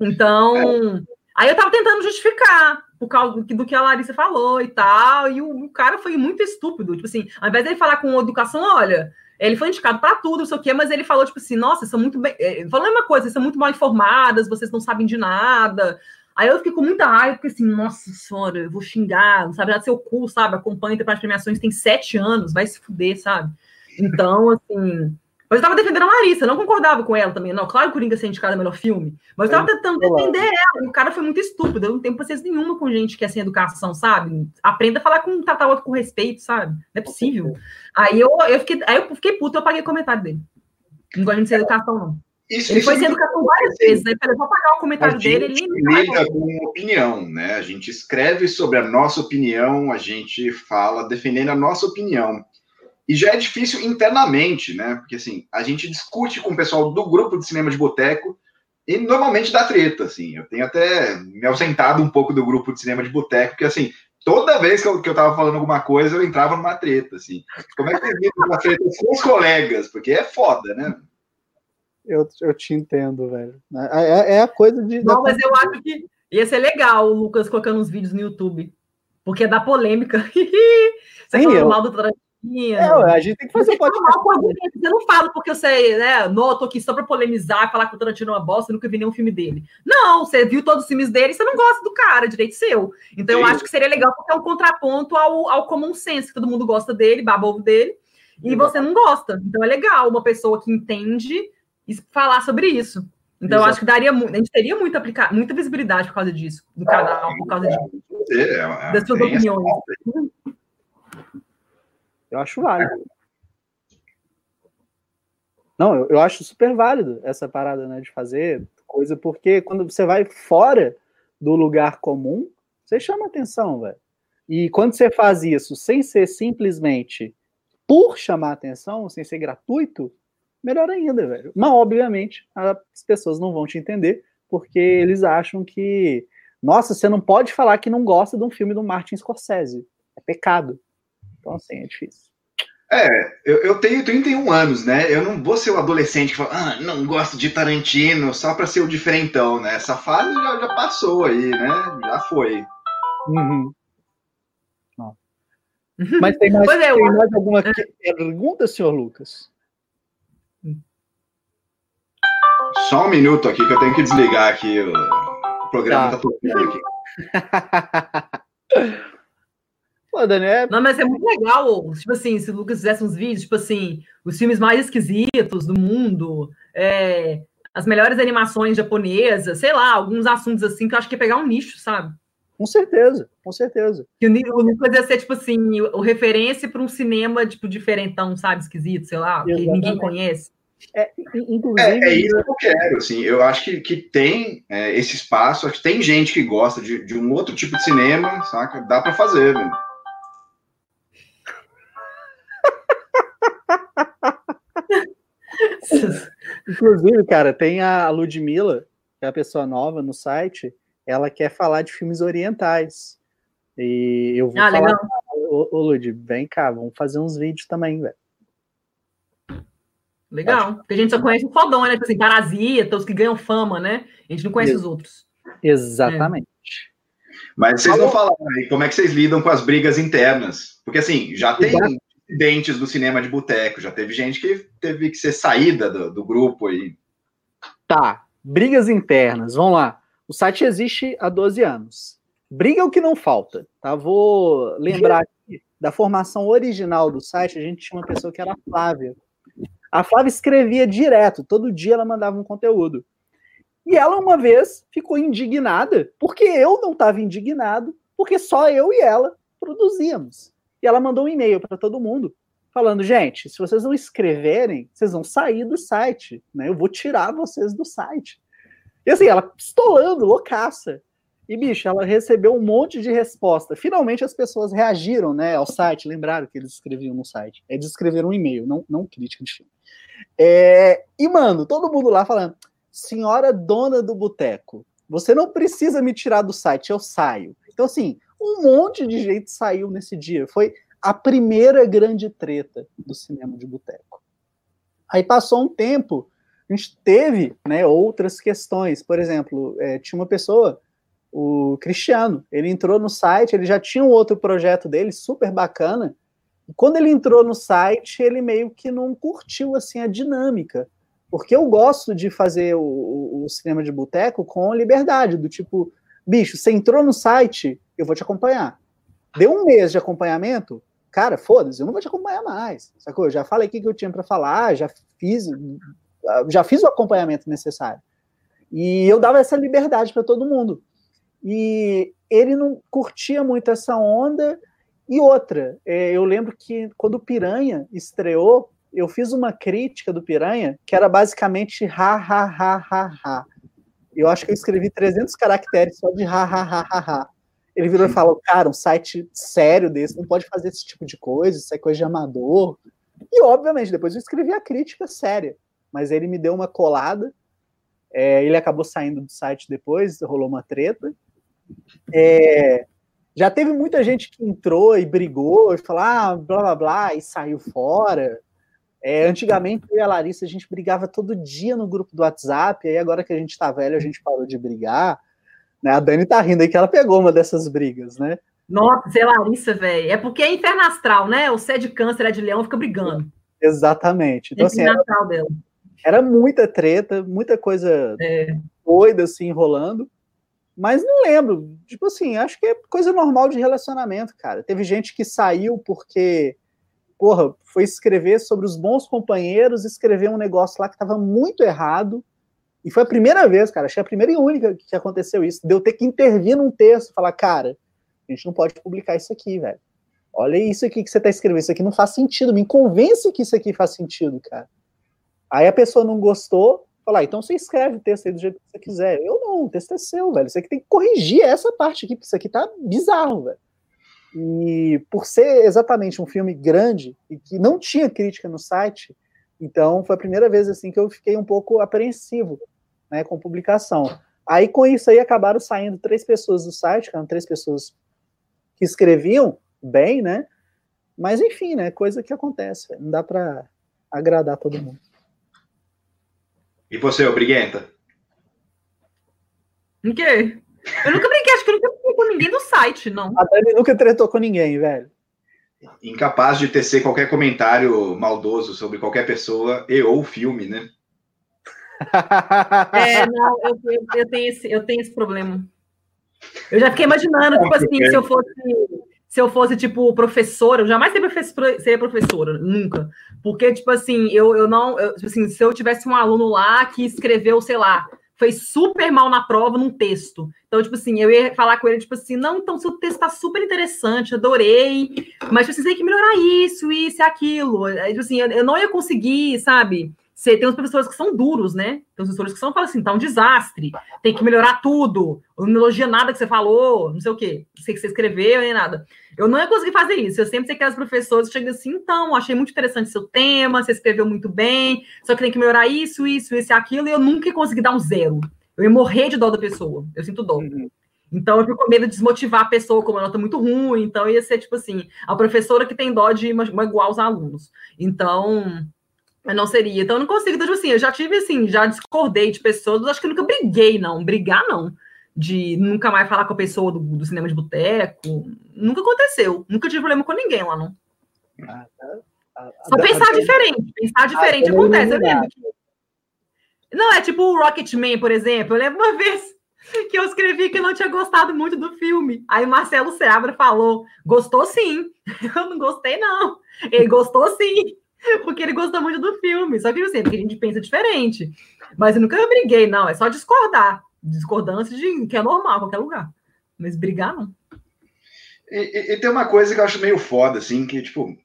Então, aí eu tava tentando justificar por causa do que a Larissa falou e tal, e o, o cara foi muito estúpido. Tipo assim, ao invés dele falar com educação, olha, ele foi indicado para tudo, não sei o quê, mas ele falou, tipo assim, nossa, são muito bem. Ele falou a mesma coisa, vocês são muito mal informadas, vocês não sabem de nada. Aí eu fiquei com muita raiva, porque assim, nossa senhora, eu vou xingar, não sabe nada seu cu, sabe? Acompanha para as premiações, tem sete anos, vai se fuder, sabe? Então, assim, mas eu estava defendendo a Larissa, não concordava com ela também. Não, claro que o Coringa ser indicado é melhor filme. Mas eu estava tentando defender ela. E o cara foi muito estúpido. Eu não tenho paciência nenhuma com gente que é sem educação, sabe? Aprenda a falar com tratar outro com respeito, sabe? Não é possível. Aí eu, eu, fiquei, aí eu fiquei puto, eu apaguei o comentário dele. Não gosto de ser educação, não. Isso, ele isso foi sem educação várias vezes, né? Eu vou apagar o comentário dele. Ele lida com opinião, né? A gente escreve sobre a nossa opinião, a gente fala defendendo a nossa opinião. E já é difícil internamente, né? Porque assim, a gente discute com o pessoal do grupo de cinema de boteco e normalmente dá treta, assim. Eu tenho até me ausentado um pouco do grupo de cinema de boteco, porque assim, toda vez que eu, que eu tava falando alguma coisa, eu entrava numa treta, assim. Como é que vocês lidam uma treta com os colegas? Porque é foda, né? Eu, eu te entendo, velho. É, é, é a coisa de. Não, mas eu acho que ia ser legal o Lucas colocando uns vídeos no YouTube. Porque é da polêmica. Você Sim, falando eu- mal do Tarantino. É, a gente tem que fazer Você um podcast. Eu não falo porque eu sei, né? Não, eu tô aqui só pra polemizar, falar que o Tarantino é uma bosta, eu nunca vi nenhum filme dele. Não, você viu todos os filmes dele e você não gosta do cara, direito seu. Então eu Sim. acho que seria legal porque é um contraponto ao, ao common sense, que todo mundo gosta dele, baba ovo dele, e você não gosta. Então é legal uma pessoa que entende e falar sobre isso. Então eu Exato. acho que daria muito, a gente teria muita, aplica- muita visibilidade por causa disso, do canal, por causa disso, É, é, das suas opiniões. Eu acho válido. Não, eu, eu acho super válido essa parada, né, de fazer coisa, porque quando você vai fora do lugar comum, você chama atenção, velho. E quando você faz isso sem ser simplesmente por chamar atenção, sem ser gratuito, melhor ainda, velho. Mas, obviamente, as pessoas não vão te entender, porque eles acham que, nossa, você não pode falar que não gosta de um filme do Martin Scorsese. É pecado. Então, assim, é difícil. Eu, eu tenho 31 anos, né? Eu não vou ser o adolescente que fala, ah, não gosto de Tarantino só pra ser o diferentão, né? Essa fase já, já passou aí, né? Já foi. Uhum. Mas tem mais, é, eu tem mais alguma pergunta, senhor Lucas? Só um minuto aqui que eu tenho que desligar aqui. O, o programa Tá. tá tocando aqui. Pô, Daniel, Não, mas é muito legal, tipo assim, se o Lucas fizesse uns vídeos, tipo assim, os filmes mais esquisitos do mundo, é, as melhores animações japonesas, sei lá, alguns assuntos assim que eu acho que ia pegar um nicho, sabe? com certeza, com certeza. Que o o Lucas ia ser, tipo assim, o, o referência para um cinema, tipo, diferentão, sabe, esquisito, sei lá, que ninguém Exatamente. conhece. In- Inclusive, É, é isso que eu quero, assim. Eu acho que, que tem é, esse espaço, acho que tem gente que gosta de, de um outro tipo de cinema, saca? Dá pra fazer, né? inclusive, cara, tem a Ludmilla, que é a pessoa nova no site, ela quer falar de filmes orientais. E eu vou Ah, falar, legal. ô, ô Lud, vem cá, vamos fazer uns vídeos também, velho. Legal. Porque a gente só conhece o fodão, né? Tipo assim, Parasita, os que ganham fama, né? A gente não conhece Isso. os outros. Exatamente. Mas vocês não falaram aí como é que vocês lidam com as brigas internas. Porque, assim, já tem Exato. Incidentes do cinema de boteco, já teve gente que teve que ser saída do, do grupo aí. Tá, brigas internas, vamos lá. O site existe há 12 anos. Briga é o que não falta, tá? Vou lembrar aqui da formação original do site, a gente tinha uma pessoa que era a Flávia. A Flávia escrevia direto, todo dia ela mandava um conteúdo. E ela uma vez ficou indignada, porque eu não estava indignado, porque só eu e ela produzíamos. E ela mandou um e-mail para todo mundo, falando: gente, se vocês não escreverem, vocês vão sair do site, né? Eu vou tirar vocês do site. E assim, ela pistolando, loucaça. E, bicho, ela recebeu um monte de resposta. Finalmente as pessoas reagiram, né, ao site, lembraram que eles escreviam no site. Eles escreveram um e-mail, não, não crítica de filme. É, e, mano, todo mundo lá falando: senhora dona do boteco, você não precisa me tirar do site, eu saio. Então, assim, um monte de gente saiu nesse dia. Foi a primeira grande treta do cinema de boteco. Aí passou um tempo, a gente teve né, outras questões. Por exemplo, é, tinha uma pessoa, o Cristiano, ele entrou no site, ele já tinha um outro projeto dele, super bacana. E quando ele entrou no site, ele meio que não curtiu assim a dinâmica. Porque eu gosto de fazer o, o- cinema de boteco com liberdade, do tipo, bicho, você entrou no site, eu vou te acompanhar. Deu um mês de acompanhamento, cara, foda-se, eu não vou te acompanhar mais. Sacou? Eu já falei o que eu tinha para falar, já fiz, já fiz o acompanhamento necessário. E eu dava essa liberdade para todo mundo. E ele não curtia muito essa onda. E outra, é, eu lembro que quando o Piranha estreou, eu fiz uma crítica do Piranha que era basicamente ha, ha, ha, ha, ha. Eu acho que eu escrevi 300 caracteres só de ha, ha, ha, ha, ha. Ele virou e falou, cara, um site sério desse não pode fazer esse tipo de coisa, isso é coisa de amador. E, obviamente, depois eu escrevi a crítica séria, mas ele me deu uma colada. É, ele acabou saindo do site depois, rolou uma treta. É, já teve muita gente que entrou e brigou e falou, ah, blá blá blá, e saiu fora. É, antigamente, eu e a Larissa, a gente brigava todo dia no grupo do WhatsApp, aí agora que a gente tá velho, a gente parou de brigar. Né? A Dani tá rindo aí que ela pegou uma dessas brigas, né? Nossa, sei Larissa, velho. É porque é inferno astral, né? O C é de câncer, é de leão, fica brigando. Exatamente. Então, assim, era, era, muita treta, muita coisa é. doida, assim, rolando. Mas não lembro. Tipo assim, acho que é coisa normal de relacionamento, cara. Teve gente que saiu porque, porra, foi escrever sobre os bons companheiros, escrever um negócio lá que tava muito errado. E foi a primeira vez, cara, achei a primeira e única que aconteceu isso. Deu de ter que intervir num texto, falar, cara, a gente não pode publicar isso aqui, velho. Olha isso aqui que você tá escrevendo, isso aqui não faz sentido. Me convence que isso aqui faz sentido, cara. Aí a pessoa não gostou, falar, ah, então você escreve o texto aí do jeito que você quiser. Eu não, o texto é seu, velho. Você tem que corrigir essa parte aqui, porque isso aqui tá bizarro, velho. E por ser exatamente um filme grande e que não tinha crítica no site, então foi a primeira vez assim que eu fiquei um pouco apreensivo, né, com publicação. Aí com isso aí acabaram saindo três pessoas do site, que eram três pessoas que escreviam bem, né? Mas enfim, né, coisa que acontece, não dá para agradar todo mundo. E você, Briguenta? Em quê? Eu nunca brinquei, acho que eu nunca com ninguém do site, não. A Dani nunca tretou com ninguém, velho. Incapaz de tecer qualquer comentário maldoso sobre qualquer pessoa e ou filme, né? É, não, eu, eu, eu, tenho esse, eu tenho esse problema. Eu já fiquei imaginando, tipo assim, se eu fosse se eu fosse, tipo, professora, eu jamais seria professora, nunca. Porque, tipo assim, eu, eu não. Eu, tipo assim, se eu tivesse um aluno lá que escreveu, sei lá, fez super mal na prova num texto. Então, tipo assim, eu ia falar com ele, tipo assim, não, então seu texto tá super interessante, adorei, mas tipo, você tem que melhorar isso, isso e aquilo. Tipo assim, eu, eu não ia conseguir, sabe? Você tem uns professores que são duros, né? Tem uns professores que são falam assim, tá um desastre, tem que melhorar tudo, não elogia nada que você falou, não sei o quê, não sei o que você escreveu, nem nada. Eu não ia conseguir fazer isso. Eu sempre sei que as professores chegam assim, então, achei muito interessante seu tema, você escreveu muito bem, só que tem que melhorar isso, isso, isso e aquilo, e eu nunca ia conseguir dar um zero. Eu ia morrer de dó da pessoa. Eu sinto dó. Uhum. Então, eu fico com medo de desmotivar a pessoa com uma nota muito ruim. Então, ia ser tipo assim, a professora que tem dó de magoar os alunos. Então, eu não seria. Então, eu não consigo. Então, tipo assim, eu já tive, assim, já discordei de pessoas, mas acho que nunca briguei, não. Brigar, não. De nunca mais falar com a pessoa do, do cinema de boteco. Nunca aconteceu. Nunca tive problema com ninguém lá, não. Ah, tá. Só pensar diferente. Pensar diferente acontece. Eu lembro que... Não, é tipo o Rocketman, por exemplo. Eu lembro uma vez que eu escrevi que eu não tinha gostado muito do filme. Aí Marcelo Seabra falou: gostou sim. Eu não gostei, não. Ele gostou sim. porque ele gostou muito do filme. Só que eu sei, porque a gente pensa diferente. Mas eu nunca briguei, não. É só discordar. Discordância de que é normal qualquer lugar. Mas brigar, não. E, e, tem uma coisa que eu acho meio foda, assim, que, tipo,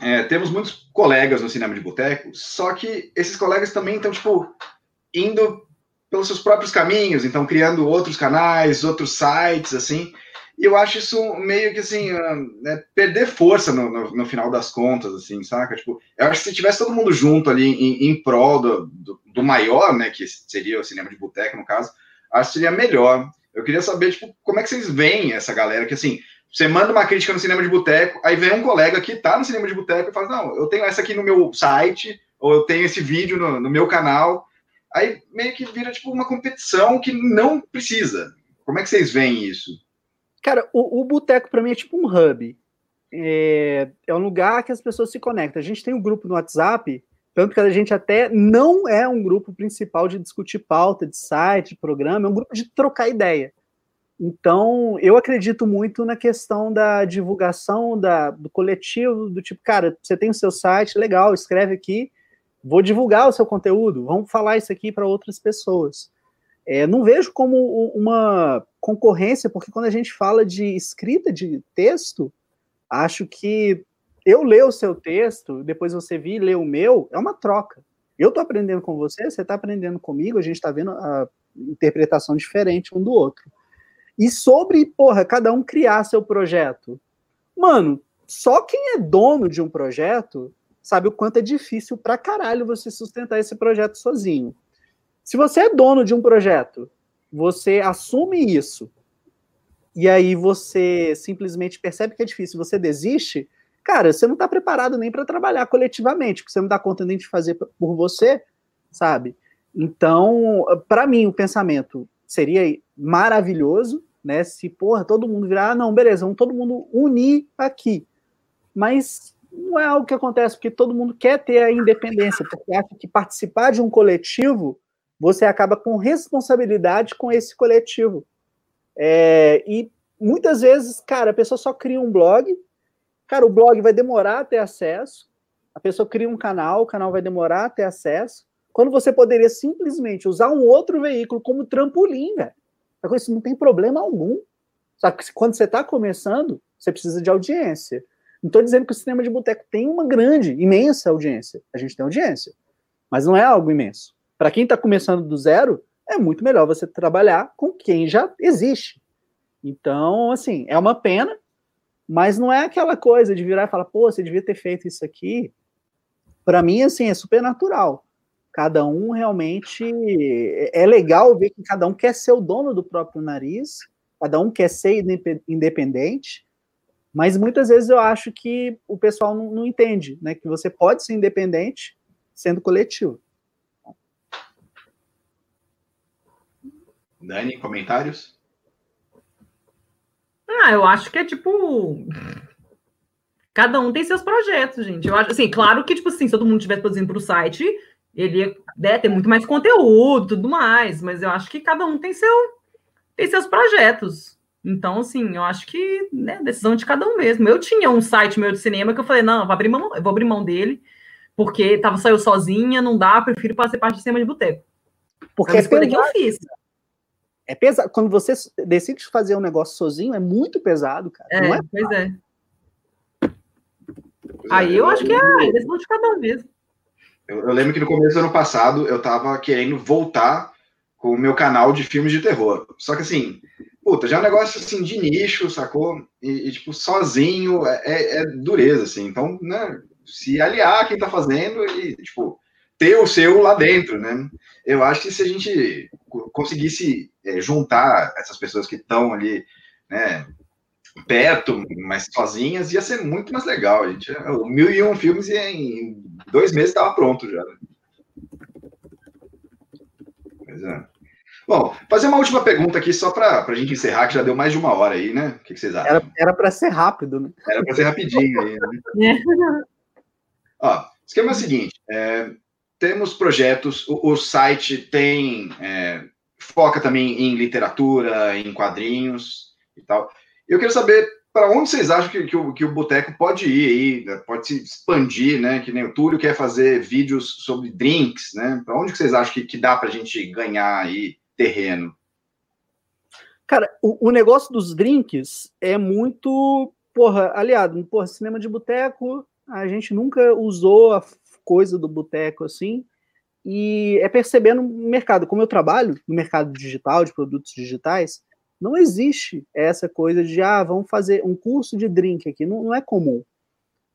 é, temos muitos colegas no cinema de boteco, só que esses colegas também estão, tipo, indo pelos seus próprios caminhos, então criando outros canais, outros sites, assim. E eu acho isso meio que assim, ah, né, perder força no, no, no, final das contas, assim, saca? Tipo, eu acho que se tivesse todo mundo junto ali em, em prol do, do, do, maior, né, que seria o cinema de boteco, no caso, acho que seria melhor. Eu queria saber, tipo, como é que vocês veem essa galera que, assim, você manda uma crítica no cinema de boteco, aí vem um colega que tá no cinema de boteco e fala, não, eu tenho essa aqui no meu site, ou eu tenho esse vídeo no, no meu canal, aí meio que vira, tipo, uma competição que não precisa. Como é que vocês veem isso? Cara, o, o boteco para mim é tipo um hub. É, é um lugar que as pessoas se conectam. A gente tem um grupo no WhatsApp, tanto que a gente até não é um grupo principal de discutir pauta de site, de programa, é um grupo de trocar ideia. Então, eu acredito muito na questão da divulgação da, do coletivo, do tipo, cara, você tem o seu site, legal, escreve aqui, vou divulgar o seu conteúdo, vamos falar isso aqui para outras pessoas. É, não vejo como uma concorrência, porque quando a gente fala de escrita de texto, acho que eu ler o seu texto, depois você vir ler o meu, é uma troca. Eu estou aprendendo com você, você está aprendendo comigo, a gente está vendo a interpretação diferente um do outro. E sobre, porra, cada um criar seu projeto. Mano, só quem é dono de um projeto sabe o quanto é difícil pra caralho você sustentar esse projeto sozinho. Se você é dono de um projeto, você assume isso, e aí você simplesmente percebe que é difícil, você desiste, cara, você não está preparado nem para trabalhar coletivamente, porque você não dá conta nem de fazer por você, sabe? Então, para mim, o pensamento seria maravilhoso, né? Se, porra, todo mundo virar, ah, não, beleza, vamos todo mundo unir aqui. Mas não é algo que acontece porque todo mundo quer ter a independência, porque acha que participar de um coletivo, você acaba com responsabilidade com esse coletivo. É, e muitas vezes, cara, a pessoa só cria um blog, cara, o blog vai demorar a ter acesso, a pessoa cria um canal, o canal vai demorar a ter acesso, quando você poderia simplesmente usar um outro veículo como trampolim, velho. Isso não tem problema algum. Só que quando você está começando, você precisa de audiência. Não estou dizendo que o cinema de boteco tem uma grande, imensa audiência. A gente tem audiência. Mas não é algo imenso. Para quem está começando do zero, é muito melhor você trabalhar com quem já existe. Então, assim, é uma pena, mas não é aquela coisa de virar e falar, pô, você devia ter feito isso aqui. Para mim, assim, é super natural. Cada um realmente. É legal ver que cada um quer ser o dono do próprio nariz, cada um quer ser independente, mas muitas vezes eu acho que o pessoal não, não entende, né? Que você pode ser independente sendo coletivo. Dani, comentários? Ah, eu acho que é tipo. Cada um tem seus projetos, gente. Eu acho assim, claro que, tipo assim, se todo mundo estivesse produzindo para o site, ele ia né, ter muito mais conteúdo tudo mais, mas eu acho que cada um tem seu tem seus projetos. Então, assim, eu acho que né, decisão de cada um mesmo. Eu tinha um site meu de cinema que eu falei, não, eu vou abrir mão, eu vou abrir mão dele, porque tava só eu sozinha, não dá, prefiro fazer parte do cinema de boteco. Porque é, é que eu fiz é pesado. Quando você decide fazer um negócio sozinho, é muito pesado, cara. É, é pois é. Aí eu acho que é decisão de cada um mesmo. Eu, eu, lembro que no começo do ano passado eu tava querendo voltar com o meu canal de filmes de terror. Só que assim, puta, já é um negócio assim de nicho, sacou? E, e tipo, sozinho é, é, é, dureza, assim. Então, né, se aliar quem tá fazendo e, tipo, ter o seu lá dentro, né? Eu acho que se a gente conseguisse é, juntar essas pessoas que estão ali, né, perto, mas sozinhas, ia ser muito mais legal. A gente, mil e um filmes e em dois meses estava pronto já. Né? Pois é. Bom, fazer uma última pergunta aqui, só para a gente encerrar, que já deu mais de uma hora aí, né? O que, que vocês acham? Era para ser rápido, né? Era para ser rapidinho aí, né? Ó, o esquema é o seguinte: é, temos projetos, o, o site tem. É, foca também em literatura, em quadrinhos e tal. Eu quero saber para onde vocês acham que, que o, que o Boteco pode ir aí, né? pode se expandir, né? Que nem o Túlio quer fazer vídeos sobre drinks, né? Para onde vocês acham que, que dá para a gente ganhar aí terreno? Cara, o, o, negócio dos drinks é muito, porra, aliado, porra, cinema de boteco, a gente nunca usou a coisa do boteco assim, e é percebendo no mercado, como eu trabalho no mercado digital, de produtos digitais, não existe essa coisa de, ah, vamos fazer um curso de drink aqui, não, não é comum.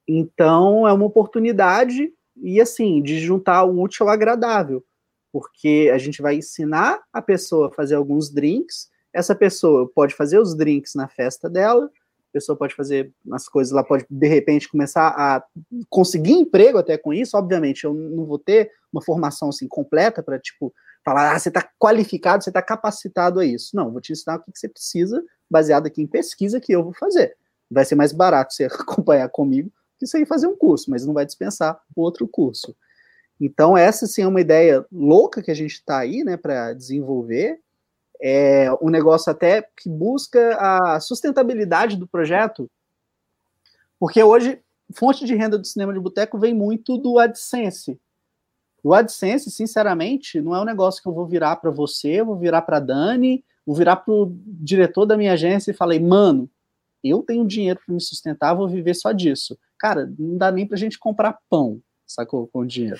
Então, é uma oportunidade, e assim, de juntar o útil ao agradável, porque a gente vai ensinar a pessoa a fazer alguns drinks, essa pessoa pode fazer os drinks na festa dela, pessoa pode fazer as coisas, ela pode, de repente, começar a conseguir emprego até com isso. Obviamente, eu não vou ter uma formação assim completa para, tipo, falar, ah, você está qualificado, você está capacitado a isso. Não, vou te ensinar o que, que você precisa, baseado aqui em pesquisa que eu vou fazer. Vai ser mais barato você acompanhar comigo que você ir fazer um curso, mas não vai dispensar outro curso. Então, essa sim é uma ideia louca que a gente está aí, né, para desenvolver é um negócio até que busca a sustentabilidade do projeto, porque hoje fonte de renda do cinema de boteco vem muito do AdSense. O AdSense, sinceramente, não é um negócio que eu vou virar para você, vou virar para Dani, vou virar para o diretor da minha agência e falei, mano, eu tenho dinheiro para me sustentar, vou viver só disso. Cara, não dá nem para a gente comprar pão, sacou, com dinheiro.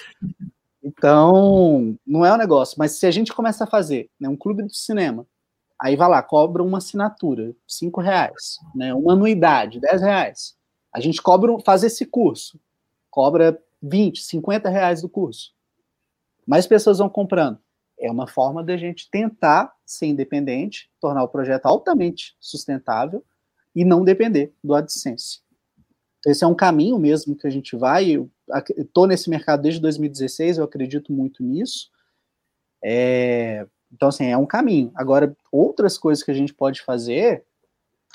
Então, não é um negócio. Mas se a gente começa a fazer né, um clube de cinema, aí vai lá, cobra uma assinatura, cinco reais, né, uma anuidade, dez reais. A gente cobra, faz esse curso, cobra 20, 50 reais do curso. Mais pessoas vão comprando. é uma forma da gente tentar ser independente, tornar o projeto altamente sustentável e não depender do AdSense. Esse é um caminho mesmo que a gente vai. Estou nesse mercado desde 2016, eu acredito muito nisso. É, então, assim, é um caminho. Agora, outras coisas que a gente pode fazer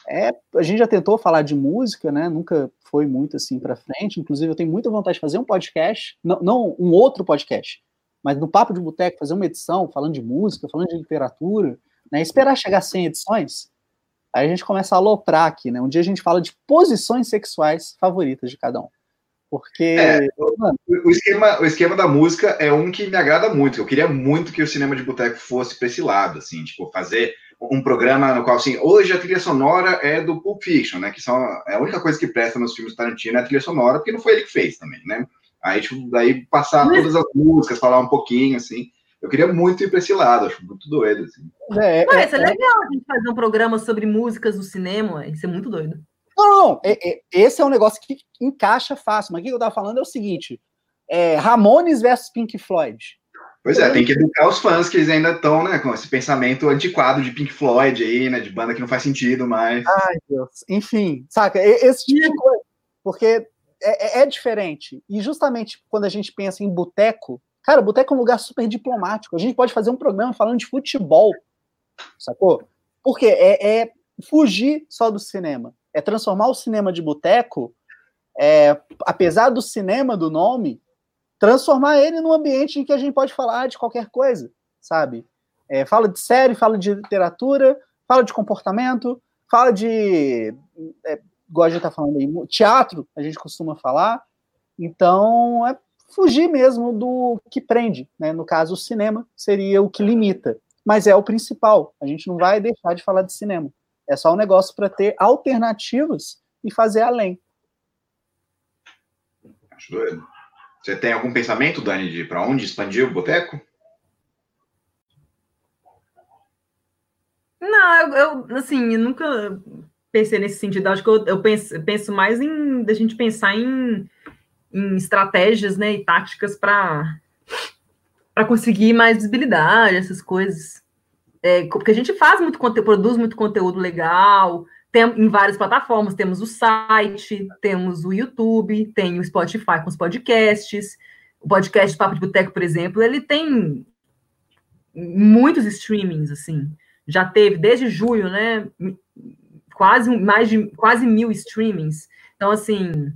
é. A gente já tentou falar de música, né? Nunca foi muito assim para frente. Inclusive, eu tenho muita vontade de fazer um podcast, não, não um outro podcast, mas no Papo de Boteco, fazer uma edição falando de música, falando de literatura, né? Esperar chegar a 100 edições, aí a gente começa a aloprar aqui, né? Um dia a gente fala de posições sexuais favoritas de cada um. Porque. É, o, esquema, o esquema da música é um que me agrada muito. Eu queria muito que o cinema de boteco fosse para esse lado, assim, tipo, fazer um programa no qual, assim, hoje a trilha sonora é do Pulp Fiction, né? Que são, é a única coisa que presta nos filmes Tarantino é a trilha sonora, porque não foi ele que fez também, né? Aí, tipo, daí passar todas as músicas, falar um pouquinho, assim. Eu queria muito ir para esse lado, acho muito doido, assim. É, é, é, é legal a gente fazer um programa sobre músicas do cinema, isso é muito doido. Não, não, é, é, esse é um negócio que encaixa fácil, mas o que eu tava falando é o seguinte: é, Ramones versus Pink Floyd. Pois é, tem que educar os fãs que eles ainda estão, né, com esse pensamento antiquado de Pink Floyd aí, né, de banda que não faz sentido mais. Ai, Deus. Enfim, saca? Esse tipo de coisa. Porque é, é, é diferente. E justamente quando a gente pensa em boteco, cara, boteco é um lugar super diplomático. A gente pode fazer um programa falando de futebol, sacou? Porque é, é fugir só do cinema. É transformar o cinema de boteco, é, apesar do cinema do nome, transformar ele num ambiente em que a gente pode falar de qualquer coisa, sabe? É, fala de série, fala de literatura, fala de comportamento, fala de. É, igual a gente tá falando aí, teatro, a gente costuma falar. Então, é fugir mesmo do que prende, né? No caso, o cinema seria o que limita, mas é o principal. A gente não vai deixar de falar de cinema. É só um negócio para ter alternativas e fazer além. Acho doido. Você tem algum pensamento, Dani, de para onde expandir o boteco? Não, eu, eu, assim, eu nunca pensei nesse sentido. Acho que eu, eu penso, penso, mais em da gente pensar em, em estratégias, né, e táticas para para conseguir mais visibilidade, essas coisas. É, porque a gente faz muito conteúdo, produz muito conteúdo legal, tem, em várias plataformas. Temos o site, temos o YouTube, tem o Spotify com os podcasts. O podcast Papo de Boteco, por exemplo, ele tem muitos streamings, assim. Já teve, desde julho, né? Quase mais de quase mil streamings. Então, assim,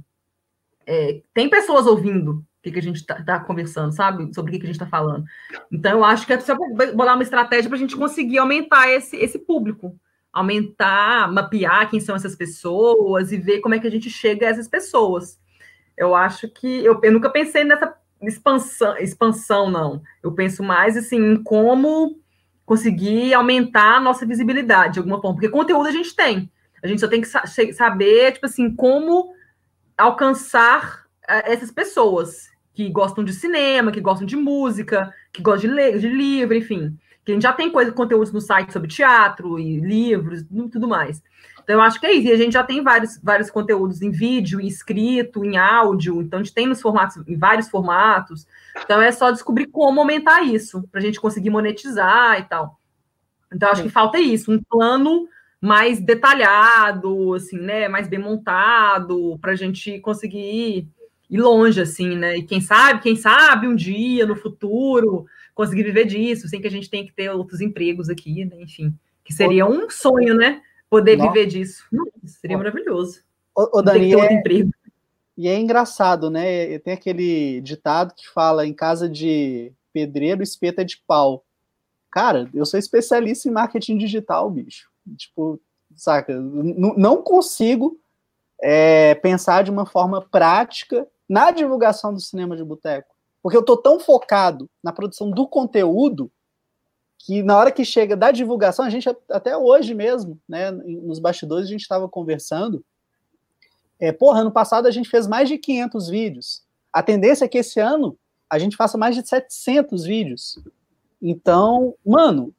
é, tem pessoas ouvindo que, que a gente está tá conversando, sabe? Sobre o que, que a gente está falando. Então, eu acho que é só bolar uma estratégia para a gente conseguir aumentar esse, esse público aumentar, mapear quem são essas pessoas e ver como é que a gente chega a essas pessoas. Eu acho que eu, eu nunca pensei nessa expansão, expansão, não. Eu penso mais assim em como conseguir aumentar a nossa visibilidade de alguma forma, porque conteúdo a gente tem. A gente só tem que saber, tipo assim, como alcançar essas pessoas que gostam de cinema, que gostam de música, que gostam de, ler, de livro, enfim que a gente já tem coisa, conteúdos no site sobre teatro e livros e tudo mais. Então, eu acho que é isso. E a gente já tem vários, vários conteúdos em vídeo, em escrito, em áudio. Então, a gente tem nos formatos, em vários formatos. Então, é só descobrir como aumentar isso, para a gente conseguir monetizar e tal. Então, acho que falta isso, um plano mais detalhado, assim, né? Mais bem montado, para a gente conseguir ir longe, assim, né? E quem sabe, quem sabe um dia, no futuro, conseguir viver disso, sem que a gente tenha que ter outros empregos aqui, né? enfim, que seria um sonho, né? Poder Nossa. viver disso. seria maravilhoso. O, o Dani, é... emprego. E é engraçado, né? Tem aquele ditado que fala em casa de pedreiro, espeta de pau. Cara, eu sou especialista em marketing digital, bicho. Tipo, saca? não consigo é, pensar de uma forma prática na divulgação do cinema de boteco. Porque eu tô tão focado na produção do conteúdo que na hora que chega da divulgação, a gente até hoje mesmo, né, nos bastidores a gente estava conversando, é, porra, ano passado a gente fez mais de 500 vídeos. A tendência é que esse ano a gente faça mais de 700 vídeos. Então, mano,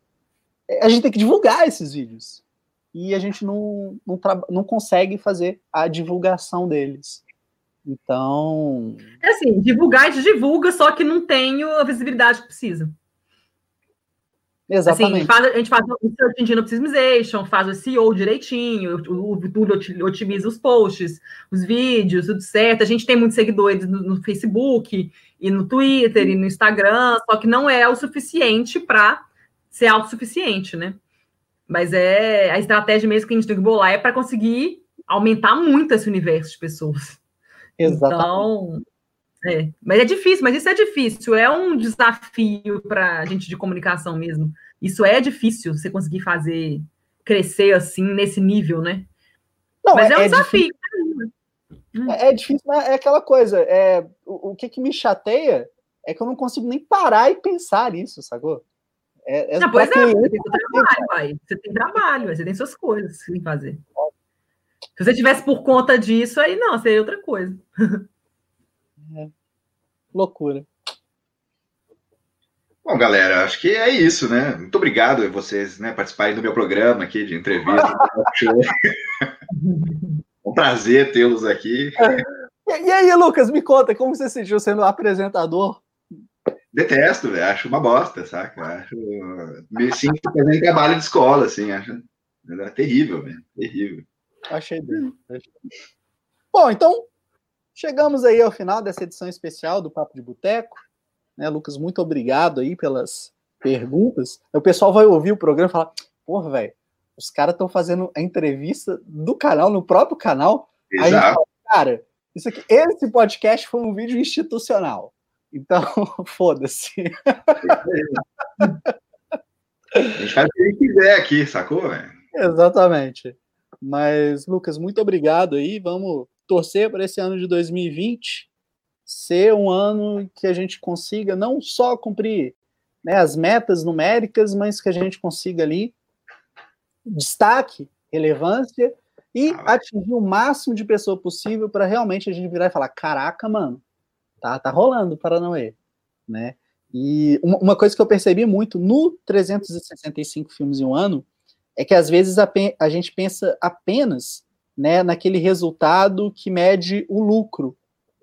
a gente tem que divulgar esses vídeos. E a gente não, não, não consegue fazer a divulgação deles. Então. É assim, divulgar a gente divulga, só que não tem a visibilidade que precisa. Exatamente. Assim, faz, a gente faz o Search Engine Optimization, faz o SEO direitinho, o, Túlio otimiza os posts, os vídeos, tudo certo. A gente tem muitos seguidores no, no, Facebook e no Twitter e no Instagram, só que não é o suficiente para ser autossuficiente, né? Mas é a estratégia mesmo que a gente tem que bolar é para conseguir aumentar muito esse universo de pessoas. Exatamente. Então, é, mas é difícil, mas isso é difícil, é um desafio para a gente de comunicação mesmo. Isso é difícil, você conseguir fazer crescer assim nesse nível, né? Não, mas é, é um é desafio. Difícil. É, é, difícil, mas é aquela coisa. É, o, o que, que me chateia é que eu não consigo nem parar e pensar nisso, sacou? É, é não, pois é, você tem trabalho, pai. Você tem trabalho, você tem suas coisas que tem que fazer. Se você tivesse por conta disso, aí não, seria outra coisa. É. Loucura. Bom, galera, acho que é isso, né? Muito obrigado a vocês né, participarem do meu programa aqui de entrevista. um prazer tê-los aqui. É. E aí, Lucas, me conta, como você se sentiu sendo apresentador? Detesto, véio, acho uma bosta, saca? Acho, me sinto fazendo trabalho de escola, assim, acho é terrível, velho, terrível. Achei bem. Bom, então, Chegamos aí ao final dessa edição especial do Papo de Boteco. Né, Lucas, muito obrigado aí pelas perguntas. O pessoal vai ouvir o programa e falar: porra, velho, os caras estão fazendo a entrevista do canal, no próprio canal. Exato. Aí fala, cara, isso aqui, esse podcast foi um vídeo institucional. Então, foda-se. A gente faz o que quiser aqui, sacou, velho? Exatamente. Mas, Lucas, muito obrigado aí. Vamos torcer para esse ano de 2020 ser um ano que a gente consiga não só cumprir né, as metas numéricas, mas que a gente consiga ali destaque, relevância e ah, atingir o máximo de pessoa possível para realmente a gente virar e falar: caraca, mano, tá, tá rolando Paranauê, né? E uma, uma coisa que eu percebi muito no 365 filmes em um ano é que às vezes a, a gente pensa apenas né, naquele resultado que mede o lucro,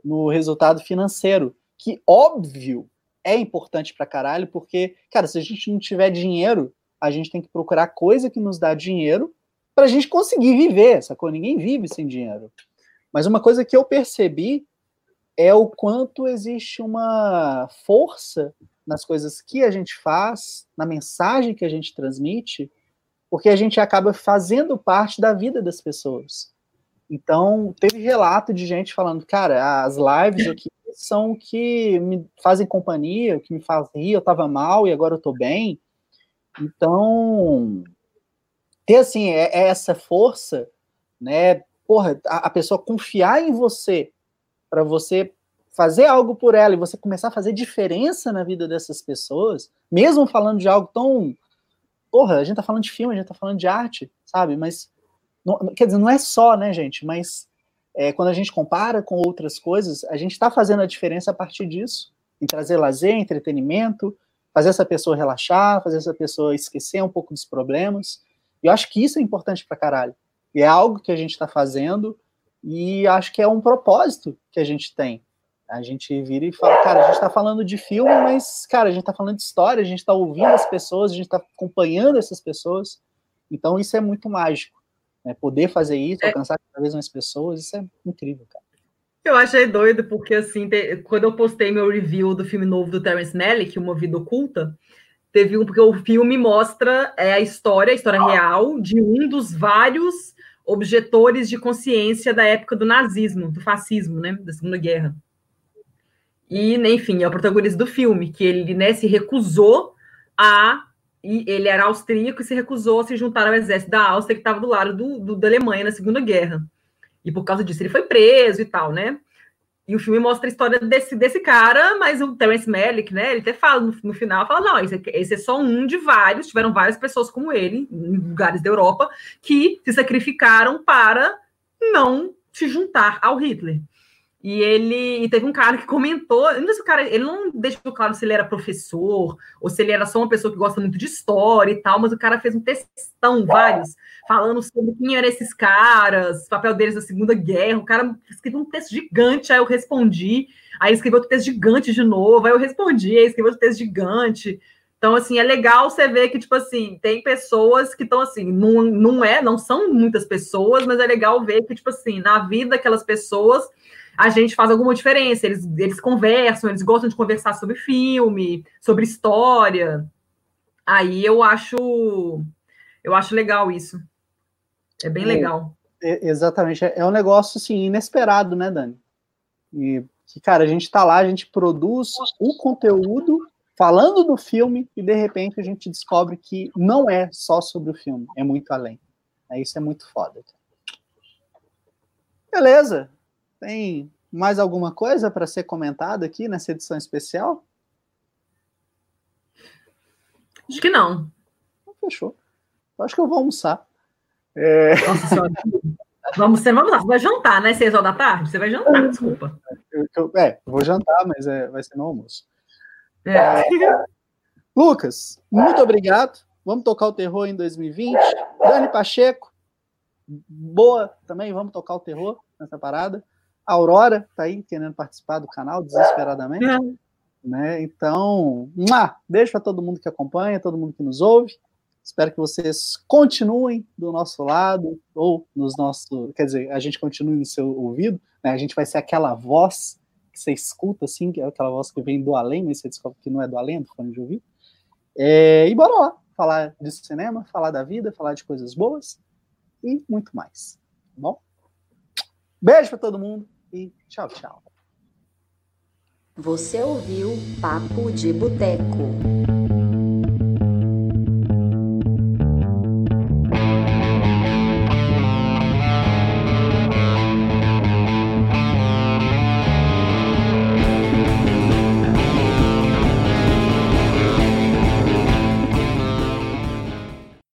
no resultado financeiro, que óbvio é importante pra caralho, porque, cara, se a gente não tiver dinheiro, a gente tem que procurar coisa que nos dá dinheiro para a gente conseguir viver, sacou? Ninguém vive sem dinheiro. Mas uma coisa que eu percebi é o quanto existe uma força nas coisas que a gente faz, na mensagem que a gente transmite, porque a gente acaba fazendo parte da vida das pessoas. Então, teve relato de gente falando, cara, as lives aqui são o que me fazem companhia, o que me faz rir, eu tava mal e agora eu tô bem. Então, ter assim, é, é essa força, né? Porra, a, a pessoa confiar em você para você fazer algo por ela e você começar a fazer diferença na vida dessas pessoas, mesmo falando de algo tão porra, a gente tá falando de filme, a gente tá falando de arte, sabe? Mas, não, quer dizer, não é só, né, gente? Mas é, quando a gente compara com outras coisas, a gente está fazendo a diferença a partir disso, em trazer lazer, entretenimento, fazer essa pessoa relaxar, fazer essa pessoa esquecer um pouco dos problemas. E eu acho que isso é importante pra caralho. E é algo que a gente está fazendo e acho que é um propósito que a gente tem. A gente vira e fala, cara, a gente está falando de filme, mas, cara, a gente está falando de história, a gente está ouvindo as pessoas, a gente está acompanhando essas pessoas. Então, isso é muito mágico. Né? Poder fazer isso, é. alcançar cada vez mais pessoas, isso é incrível, cara. Eu achei doido, porque, assim, te... quando eu postei meu review do filme novo do Terence Malick, Uma Vida Oculta, teve um, porque o filme mostra é, a história, a história real, de um dos vários objetores de consciência da época do nazismo, do fascismo, né, da Segunda Guerra. E, enfim, é o protagonista do filme, que ele né, se recusou a. Ele era austríaco e se recusou a se juntar ao exército da Áustria, que estava do lado do, do, da Alemanha na Segunda Guerra. E por causa disso ele foi preso e tal, né? E o filme mostra a história desse, desse cara, mas o Terence Malick, né? Ele até fala no, no final, fala, não, esse, esse, é só um de vários, tiveram várias pessoas como ele, em lugares da Europa, que se sacrificaram para não se juntar ao Hitler. E ele e teve um cara que comentou, não sei se o cara, ele não deixou claro se ele era professor ou se ele era só uma pessoa que gosta muito de história e tal, mas o cara fez um textão, vários, falando sobre quem eram esses caras, o papel deles na Segunda Guerra. O cara escreveu um texto gigante, aí eu respondi, aí escreveu outro texto gigante de novo, aí eu respondi, aí escreveu outro texto gigante. Então, assim, é legal você ver que, tipo assim, tem pessoas que estão assim, não, não é, não são muitas pessoas, mas é legal ver que, tipo assim, na vida daquelas pessoas, a gente faz alguma diferença. Eles, eles conversam, eles gostam de conversar sobre filme, sobre história. Aí eu acho eu acho legal isso. É bem é, legal. É, exatamente. É, é um negócio assim, inesperado, né, Dani? E que, cara, a gente está lá, a gente produz o conteúdo falando do filme e de repente a gente descobre que não é só sobre o filme, é muito além. É, isso é muito foda. Beleza. Tem mais alguma coisa para ser comentada aqui nessa edição especial? Acho que não. Então, fechou. Acho que eu vou almoçar. É... Nossa senhora. Vamos, você, vamos lá, você vai jantar, né? Seis horas da tarde? Você vai jantar, desculpa. Eu, eu, é, vou jantar, mas é, vai ser no almoço. É. Lucas, muito obrigado. Vamos tocar o terror em 2020. Dani Pacheco, boa também, vamos tocar o terror nessa parada. A Aurora tá aí querendo participar do canal desesperadamente. É. Né? Então, beijo para todo mundo que acompanha, todo mundo que nos ouve. Espero que vocês continuem do nosso lado, ou nos nossos. Quer dizer, a gente continue no seu ouvido, né? A gente vai ser aquela voz que você escuta, assim, que é aquela voz que vem do além, mas você descobre que não é do além, do fone de ouvido. É, e bora lá, falar de cinema, falar da vida, falar de coisas boas e muito mais. Tá bom? Beijo para todo mundo e tchau, tchau. Você ouviu Papo de Boteco.